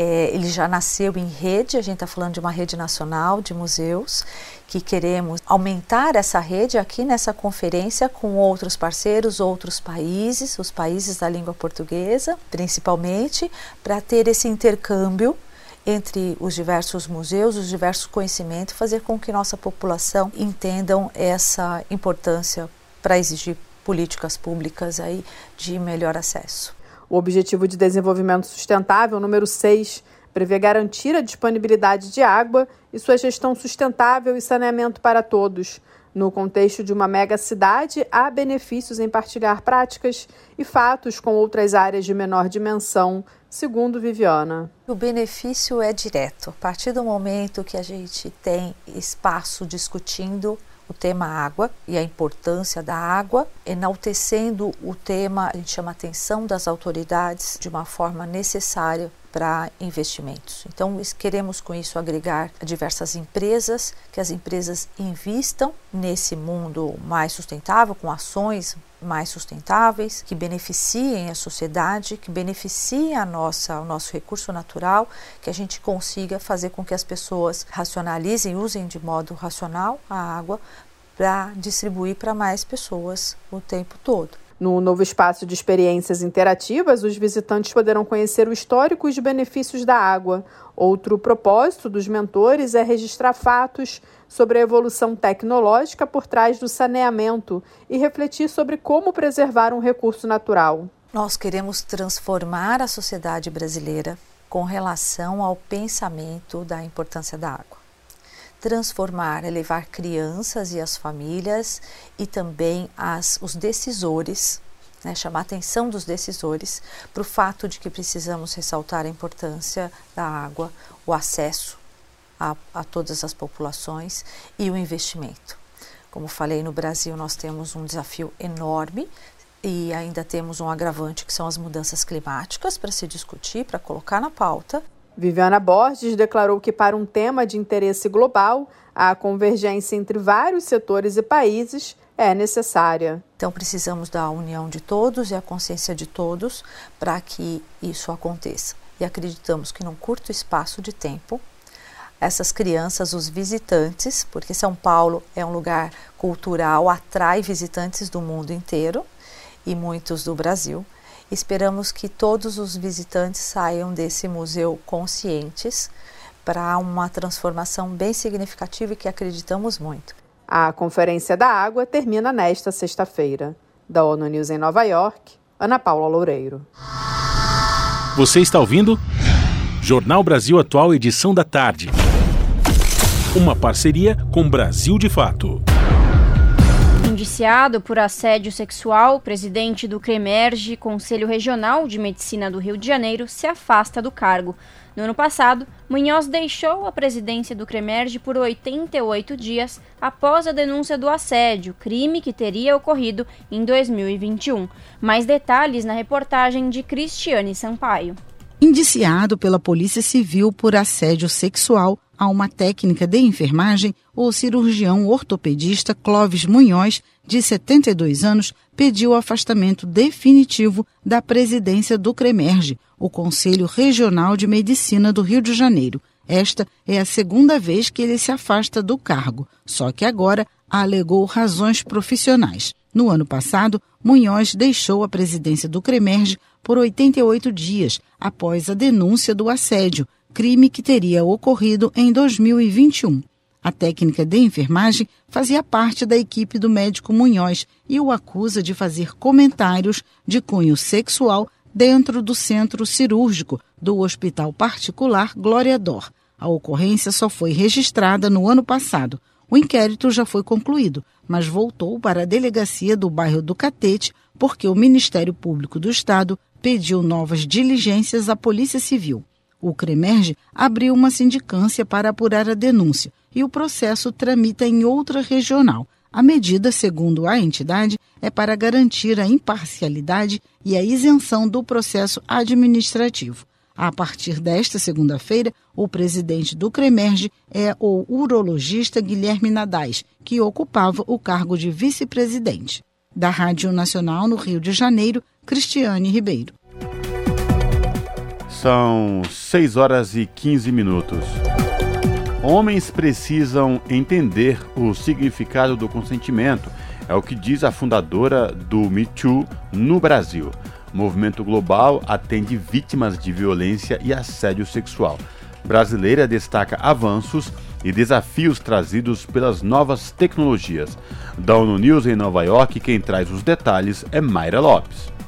é, ele já nasceu em rede, a gente está falando de uma rede nacional de museus, que queremos aumentar essa rede aqui nessa conferência com outros parceiros, outros países, os países da língua portuguesa, principalmente, para ter esse intercâmbio entre os diversos museus, os diversos conhecimentos, fazer com que nossa população entendam essa importância para exigir políticas públicas aí de melhor acesso. O Objetivo de Desenvolvimento Sustentável, número 6, prevê garantir a disponibilidade de água e sua gestão sustentável e saneamento para todos. No contexto de uma mega cidade, há benefícios em partilhar práticas e fatos com outras áreas de menor dimensão, segundo Viviana. O benefício é direto. A partir do momento que a gente tem espaço discutindo o tema água e a importância da água, enaltecendo o tema, a gente chama a atenção das autoridades de uma forma necessária para investimentos. Então, queremos com isso agregar diversas empresas, que as empresas invistam nesse mundo mais sustentável, com ações mais sustentáveis, que beneficiem a sociedade, que beneficiem a nossa, o nosso recurso natural, que a gente consiga fazer com que as pessoas racionalizem, usem de modo racional a água para distribuir para mais pessoas o tempo todo. No novo espaço de experiências interativas, os visitantes poderão conhecer o histórico e os benefícios da água. Outro propósito dos mentores é registrar fatos sobre a evolução tecnológica por trás do saneamento e refletir sobre como preservar um recurso natural. Nós queremos transformar a sociedade brasileira com relação ao pensamento da importância da água transformar, é levar crianças e as famílias e também as, os decisores, né, chamar a atenção dos decisores para o fato de que precisamos ressaltar a importância da água, o acesso a, a todas as populações e o investimento. Como falei, no Brasil nós temos um desafio enorme e ainda temos um agravante que são as mudanças climáticas para se discutir, para colocar na pauta. Viviana Borges declarou que, para um tema de interesse global, a convergência entre vários setores e países é necessária. Então, precisamos da união de todos e a consciência de todos para que isso aconteça. E acreditamos que, num curto espaço de tempo, essas crianças, os visitantes, porque São Paulo é um lugar cultural, atrai visitantes do mundo inteiro e muitos do Brasil. Esperamos que todos os visitantes saiam desse museu conscientes para uma transformação bem significativa e que acreditamos muito. A Conferência da Água termina nesta sexta-feira. Da ONU News em Nova York, Ana Paula Loureiro. Você está ouvindo? Jornal Brasil Atual, edição da tarde. Uma parceria com Brasil de Fato Indiciado por assédio sexual, o presidente do CREMERGE, Conselho Regional de Medicina do Rio de Janeiro, se afasta do cargo. No ano passado, Munhoz deixou a presidência do CREMERGE por 88 dias após a denúncia do assédio, crime que teria ocorrido em 2021. Mais detalhes na reportagem de Cristiane Sampaio. Indiciado pela Polícia Civil por assédio sexual a uma técnica de enfermagem, o cirurgião ortopedista Clóvis Munhoz, de 72 anos, pediu o afastamento definitivo da presidência do CREMERGE, o Conselho Regional de Medicina do Rio de Janeiro. Esta é a segunda vez que ele se afasta do cargo, só que agora alegou razões profissionais. No ano passado, Munhoz deixou a presidência do CREMERGE por 88 dias após a denúncia do assédio, crime que teria ocorrido em 2021. A técnica de enfermagem fazia parte da equipe do médico Munhoz e o acusa de fazer comentários de cunho sexual dentro do centro cirúrgico do hospital particular Glória Dor. A ocorrência só foi registrada no ano passado. O inquérito já foi concluído, mas voltou para a delegacia do bairro do Catete porque o Ministério Público do Estado pediu novas diligências à Polícia Civil. O CREMERGE abriu uma sindicância para apurar a denúncia e o processo tramita em outra regional. A medida, segundo a entidade, é para garantir a imparcialidade e a isenção do processo administrativo. A partir desta segunda-feira, o presidente do CREMERGE é o urologista Guilherme Nadais, que ocupava o cargo de vice-presidente. Da Rádio Nacional no Rio de Janeiro, Cristiane Ribeiro. São 6 horas e 15 minutos. Homens precisam entender o significado do consentimento, é o que diz a fundadora do Me Too no Brasil. O movimento global atende vítimas de violência e assédio sexual. Brasileira destaca avanços e desafios trazidos pelas novas tecnologias. Da ONU News em Nova York, quem traz os detalhes é Mayra Lopes.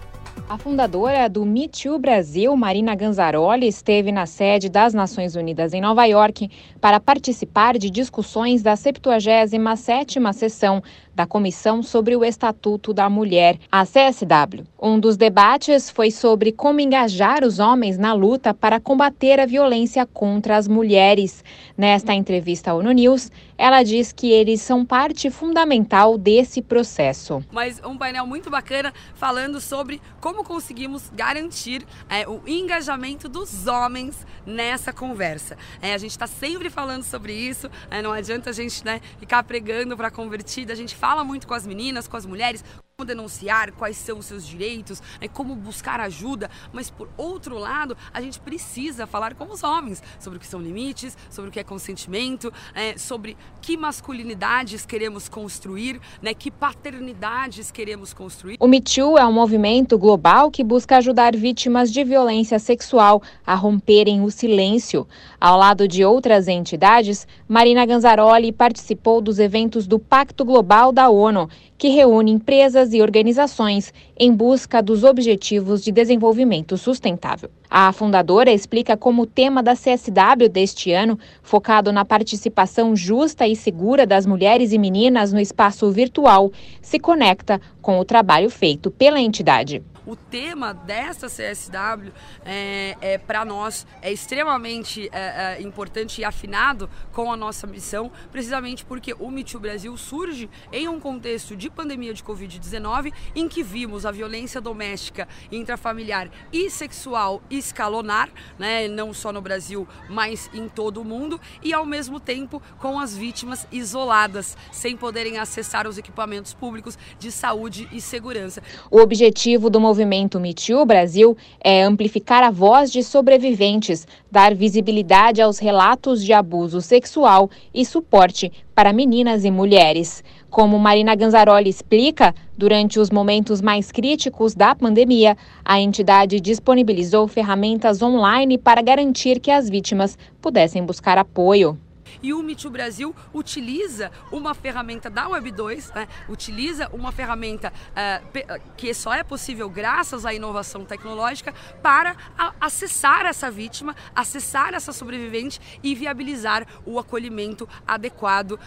A fundadora do Me Too Brasil, Marina Ganzaroli, esteve na sede das Nações Unidas em Nova York para participar de discussões da 77ª sessão da Comissão sobre o Estatuto da Mulher, a CSW. Um dos debates foi sobre como engajar os homens na luta para combater a violência contra as mulheres. Nesta entrevista ao ONU News, ela diz que eles são parte fundamental desse processo. Mas um painel muito bacana falando sobre como conseguimos garantir é, o engajamento dos homens nessa conversa. É, a gente está sempre falando sobre isso, é, não adianta a gente né, ficar pregando para convertida, a gente fala muito com as meninas, com as mulheres, como denunciar, quais são os seus direitos, né, como buscar ajuda, mas por outro lado, a gente precisa falar com os homens sobre o que são limites, sobre o que é consentimento, é, sobre que masculinidades queremos construir, né, que paternidades queremos construir. O Me Too é um movimento global que busca ajudar vítimas de violência sexual a romperem o silêncio. Ao lado de outras entidades, Marina Ganzaroli participou dos eventos do Pacto Global da ONU, que reúne empresas e organizações em busca dos Objetivos de Desenvolvimento Sustentável. A fundadora explica como o tema da CSW deste ano, focado na participação justa e segura das mulheres e meninas no espaço virtual, se conecta com o trabalho feito pela entidade o tema desta CSW é, é para nós é extremamente é, é, importante e afinado com a nossa missão, precisamente porque o Me Too Brasil surge em um contexto de pandemia de Covid-19 em que vimos a violência doméstica, intrafamiliar e sexual escalonar, né, não só no Brasil, mas em todo o mundo, e ao mesmo tempo com as vítimas isoladas, sem poderem acessar os equipamentos públicos de saúde e segurança. O objetivo do movimento Me Too Brasil é amplificar a voz de sobreviventes, dar visibilidade aos relatos de abuso sexual e suporte para meninas e mulheres. Como Marina Ganzaroli explica, durante os momentos mais críticos da pandemia, a entidade disponibilizou ferramentas online para garantir que as vítimas pudessem buscar apoio. E o Me Too Brasil utiliza uma ferramenta da Web 2, né, utiliza uma ferramenta uh, que só é possível graças à inovação tecnológica para acessar essa vítima, acessar essa sobrevivente e viabilizar o acolhimento adequado uh,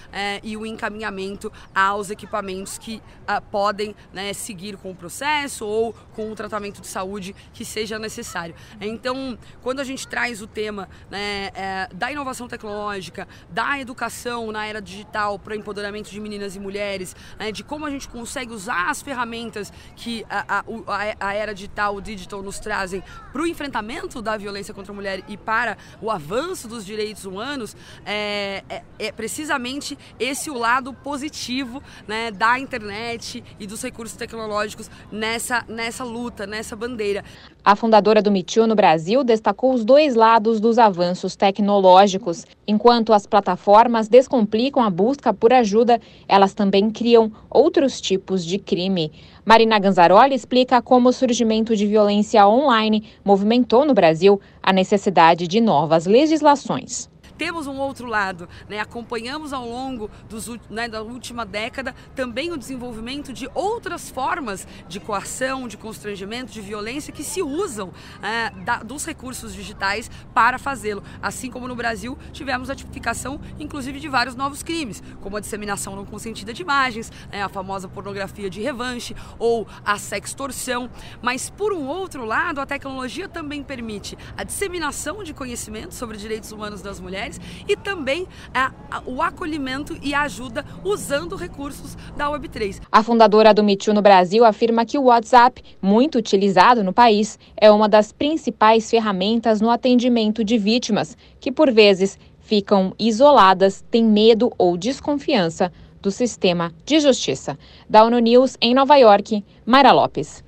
e o encaminhamento aos equipamentos que uh, podem né, seguir com o processo ou com o tratamento de saúde que seja necessário. Então, quando a gente traz o tema né, é, da inovação tecnológica, da educação na era digital para o empoderamento de meninas e mulheres, né, de como a gente consegue usar as ferramentas que a, a, a era digital, o digital, nos trazem para o enfrentamento da violência contra a mulher e para o avanço dos direitos humanos, é, é, é precisamente esse o lado positivo né, da internet e dos recursos tecnológicos nessa, nessa luta, nessa bandeira. A fundadora do MeToo no Brasil destacou os dois lados dos avanços tecnológicos. Enquanto as plataformas descomplicam a busca por ajuda, elas também criam outros tipos de crime. Marina Ganzaroli explica como o surgimento de violência online movimentou no Brasil a necessidade de novas legislações temos um outro lado, né? acompanhamos ao longo dos, né, da última década também o desenvolvimento de outras formas de coação, de constrangimento, de violência que se usam é, da, dos recursos digitais para fazê-lo. Assim como no Brasil tivemos a tipificação, inclusive, de vários novos crimes, como a disseminação não consentida de imagens, né, a famosa pornografia de revanche ou a sextorção. Mas, por um outro lado, a tecnologia também permite a disseminação de conhecimento sobre direitos humanos das mulheres mulheres e também a, a, o acolhimento e a ajuda usando recursos da Web3. A fundadora do Me Too no Brasil afirma que o WhatsApp, muito utilizado no país, é uma das principais ferramentas no atendimento de vítimas, que por vezes ficam isoladas, têm medo ou desconfiança do sistema de justiça. Da ONU News em Nova York, Mayra Lopes.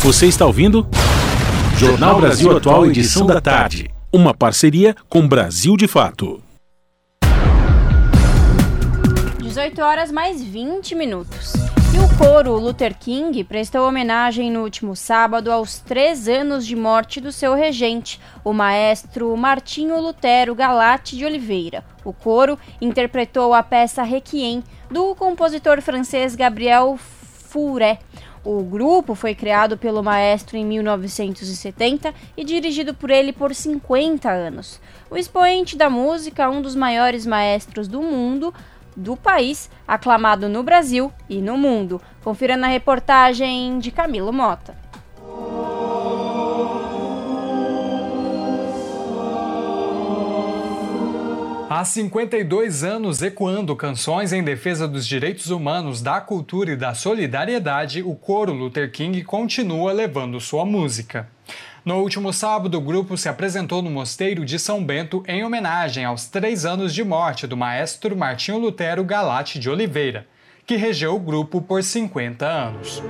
Você está ouvindo? Jornal Brasil Atual, edição da tarde uma parceria com Brasil de Fato. 18 horas mais 20 minutos. E o coro Luther King prestou homenagem no último sábado aos três anos de morte do seu regente, o maestro Martinho Lutero Galate de Oliveira. O coro interpretou a peça Requiem do compositor francês Gabriel Fauré. O grupo foi criado pelo maestro em 1970 e dirigido por ele por 50 anos. O expoente da música, um dos maiores maestros do mundo, do país, aclamado no Brasil e no mundo. Confira na reportagem de Camilo Mota. Há 52 anos ecoando canções em defesa dos direitos humanos, da cultura e da solidariedade, o coro Luther King continua levando sua música. No último sábado, o grupo se apresentou no Mosteiro de São Bento em homenagem aos três anos de morte do maestro Martinho Lutero Galate de Oliveira, que regeu o grupo por 50 anos.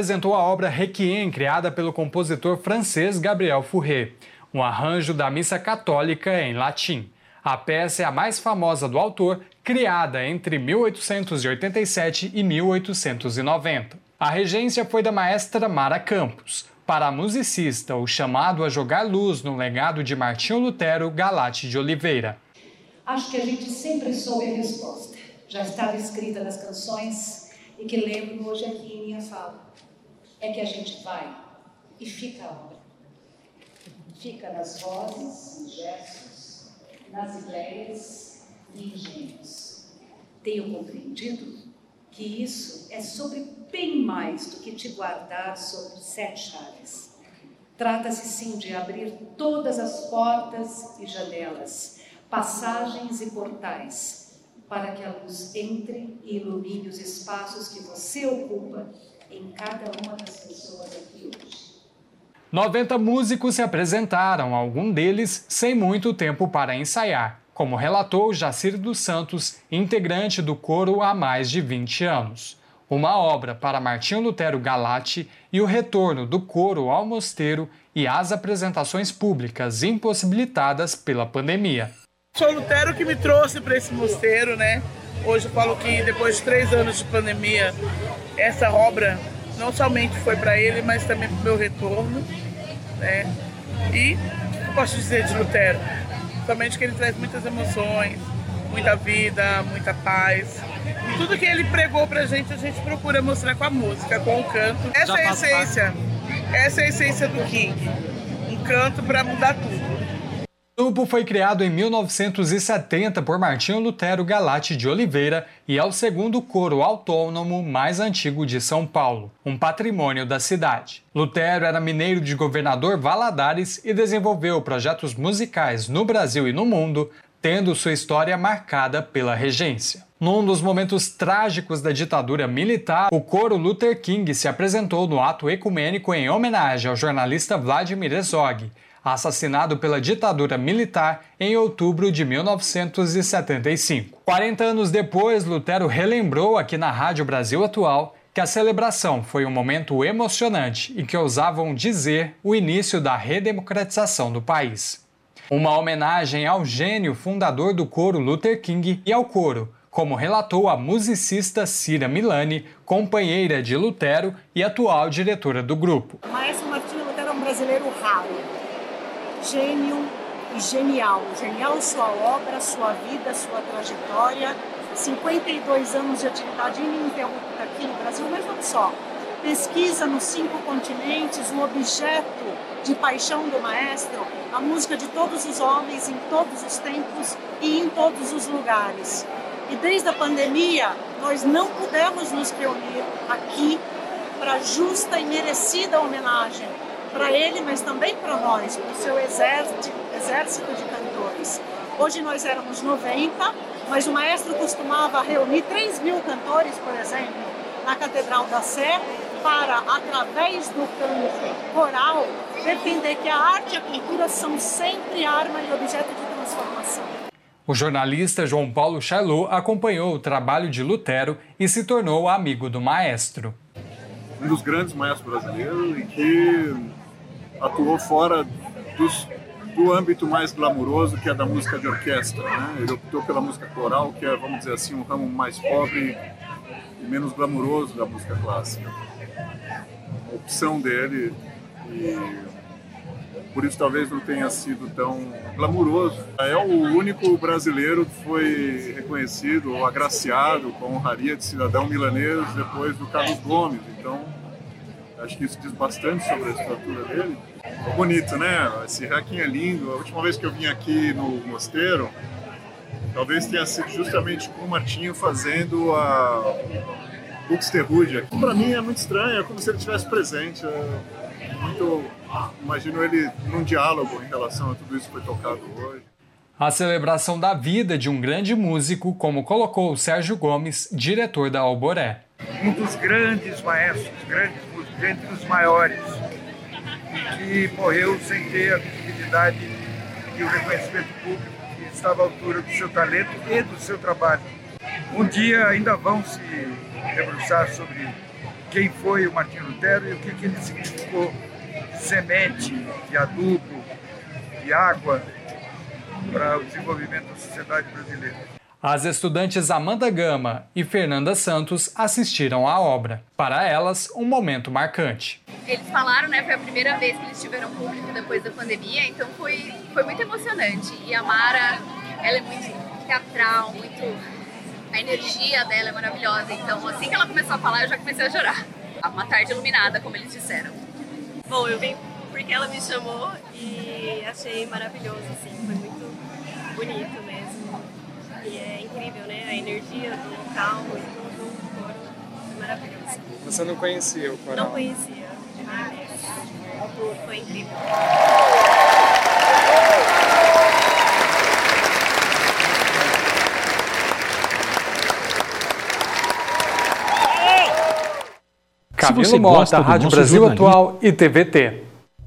Apresentou a obra Requiem, criada pelo compositor francês Gabriel Fauré, um arranjo da missa católica em latim. A peça é a mais famosa do autor, criada entre 1887 e 1890. A regência foi da maestra Mara Campos. Para a musicista, o chamado a jogar luz no legado de Martinho Lutero Galate de Oliveira. Acho que a gente sempre soube a resposta. Já estava escrita nas canções e que lembro hoje aqui em minha fala. É que a gente vai e fica a obra. Fica nas vozes, nos gestos, nas ideias e engenhos. Tenho compreendido que isso é sobre bem mais do que te guardar sobre sete chaves. Trata-se sim de abrir todas as portas e janelas, passagens e portais para que a luz entre e ilumine os espaços que você ocupa em cada uma das pessoas aqui hoje. 90 músicos se apresentaram, algum deles sem muito tempo para ensaiar, como relatou Jacir dos Santos, integrante do coro há mais de 20 anos. uma obra para Martinho Lutero Galati e o retorno do coro ao mosteiro e as apresentações públicas impossibilitadas pela pandemia. Foi o Lutero que me trouxe para esse mosteiro, né? Hoje eu falo que depois de três anos de pandemia, essa obra não somente foi para ele, mas também para o meu retorno, né? E o que eu posso dizer de Lutero? Somente que ele traz muitas emoções, muita vida, muita paz. E tudo que ele pregou pra gente, a gente procura mostrar com a música, com o canto. Essa é a essência. Essa é a essência do King. Um canto para mudar tudo. O grupo foi criado em 1970 por Martinho Lutero Galati de Oliveira e é o segundo coro autônomo mais antigo de São Paulo, um patrimônio da cidade. Lutero era mineiro de governador Valadares e desenvolveu projetos musicais no Brasil e no mundo, tendo sua história marcada pela regência. Num dos momentos trágicos da ditadura militar, o coro Luther King se apresentou no ato ecumênico em homenagem ao jornalista Vladimir Herzog, assassinado pela ditadura militar em outubro de 1975. 40 anos depois, Lutero relembrou aqui na Rádio Brasil Atual que a celebração foi um momento emocionante e que ousavam dizer o início da redemocratização do país. Uma homenagem ao gênio fundador do coro Luther King e ao coro, como relatou a musicista Cira Milani, companheira de Lutero e atual diretora do grupo. Maestro Martinho Lutero é um brasileiro raro, gênio e genial. Genial sua obra, sua vida, sua trajetória. 52 anos de atividade ininterrupta aqui no Brasil, mas não só. Pesquisa nos cinco continentes, o objeto de paixão do maestro, a música de todos os homens em todos os tempos e em todos os lugares. E desde a pandemia, nós não pudemos nos reunir aqui para justa e merecida homenagem para ele, mas também para nós, para o seu exército, exército de cantores. Hoje nós éramos 90, mas o maestro costumava reunir 3 mil cantores, por exemplo, na Catedral da Sé, para, através do canto coral, defender que a arte e a cultura são sempre arma e objeto de transformação. O jornalista João Paulo Chailot acompanhou o trabalho de Lutero e se tornou amigo do maestro. Um dos grandes maestros brasileiros e que atuou fora dos, do âmbito mais glamuroso que é da música de orquestra. Né? Ele optou pela música coral, que é, vamos dizer assim, um ramo mais pobre e menos glamuroso da música clássica. A opção dele e por isso talvez não tenha sido tão glamuroso. É o único brasileiro que foi reconhecido ou agraciado com a honraria de cidadão milanês depois do Carlos Gomes. Então, acho que isso diz bastante sobre a estrutura dele. Bonito, né? Esse requiem é lindo. A última vez que eu vim aqui no mosteiro, talvez tenha sido justamente com o Martinho fazendo a Buxtehude. Para mim é muito estranho, é como se ele estivesse presente. É muito imagino ele num diálogo em relação a tudo isso que foi tocado hoje. A celebração da vida de um grande músico, como colocou o Sérgio Gomes, diretor da Alboré. Um dos grandes maestros, grandes músicos, entre os maiores, e que morreu sem ter a visibilidade e o reconhecimento público que estava à altura do seu talento e do seu trabalho. Um dia ainda vão se debruçar sobre quem foi o Martinho Lutero e o que, que ele significou semente, de adubo, de água para o desenvolvimento da sociedade brasileira. As estudantes Amanda Gama e Fernanda Santos assistiram à obra. Para elas, um momento marcante. Eles falaram, né, foi a primeira vez que eles tiveram público depois da pandemia, então foi, foi muito emocionante. E a Mara, ela é muito teatral, muito... A energia dela é maravilhosa, então assim que ela começou a falar, eu já comecei a chorar. Uma tarde iluminada, como eles disseram. Bom, eu vim porque ela me chamou e achei maravilhoso, assim, foi muito bonito mesmo. E é incrível, né? A energia do local e tudo, foi maravilhoso. Você não conhecia o coral? Não conhecia. Foi incrível. Camilo Mota, Rádio Brasil Atual e TVT.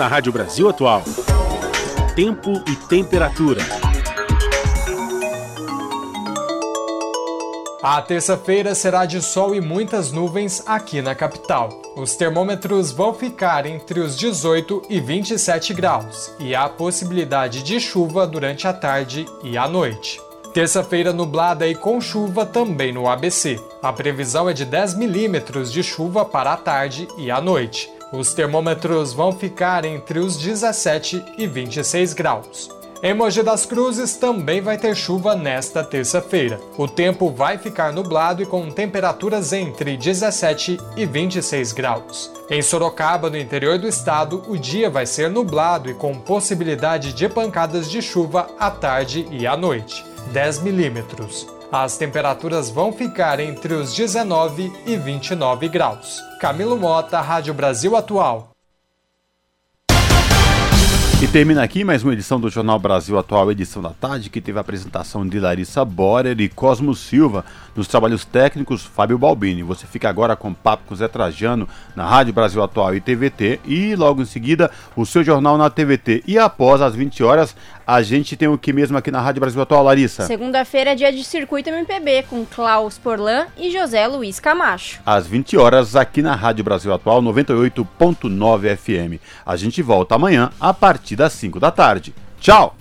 na Rádio Brasil Atual. Tempo e temperatura. A terça-feira será de sol e muitas nuvens aqui na capital. Os termômetros vão ficar entre os 18 e 27 graus e há possibilidade de chuva durante a tarde e a noite. Terça-feira nublada e com chuva também no ABC. A previsão é de 10 milímetros de chuva para a tarde e a noite. Os termômetros vão ficar entre os 17 e 26 graus. Em Mogi das Cruzes também vai ter chuva nesta terça-feira. O tempo vai ficar nublado e com temperaturas entre 17 e 26 graus. Em Sorocaba, no interior do estado, o dia vai ser nublado e com possibilidade de pancadas de chuva à tarde e à noite. 10 milímetros. As temperaturas vão ficar entre os 19 e 29 graus. Camilo Mota, Rádio Brasil Atual. E termina aqui mais uma edição do Jornal Brasil Atual, edição da tarde, que teve a apresentação de Larissa Borer e Cosmo Silva. Nos trabalhos técnicos, Fábio Balbini. Você fica agora com Papo com Zé Trajano na Rádio Brasil Atual e TVT. E logo em seguida, o seu jornal na TVT. E após as 20 horas, a gente tem o que mesmo aqui na Rádio Brasil Atual, Larissa? Segunda-feira é dia de Circuito MPB com Klaus Porlan e José Luiz Camacho. Às 20 horas, aqui na Rádio Brasil Atual 98.9 FM. A gente volta amanhã a partir das 5 da tarde. Tchau!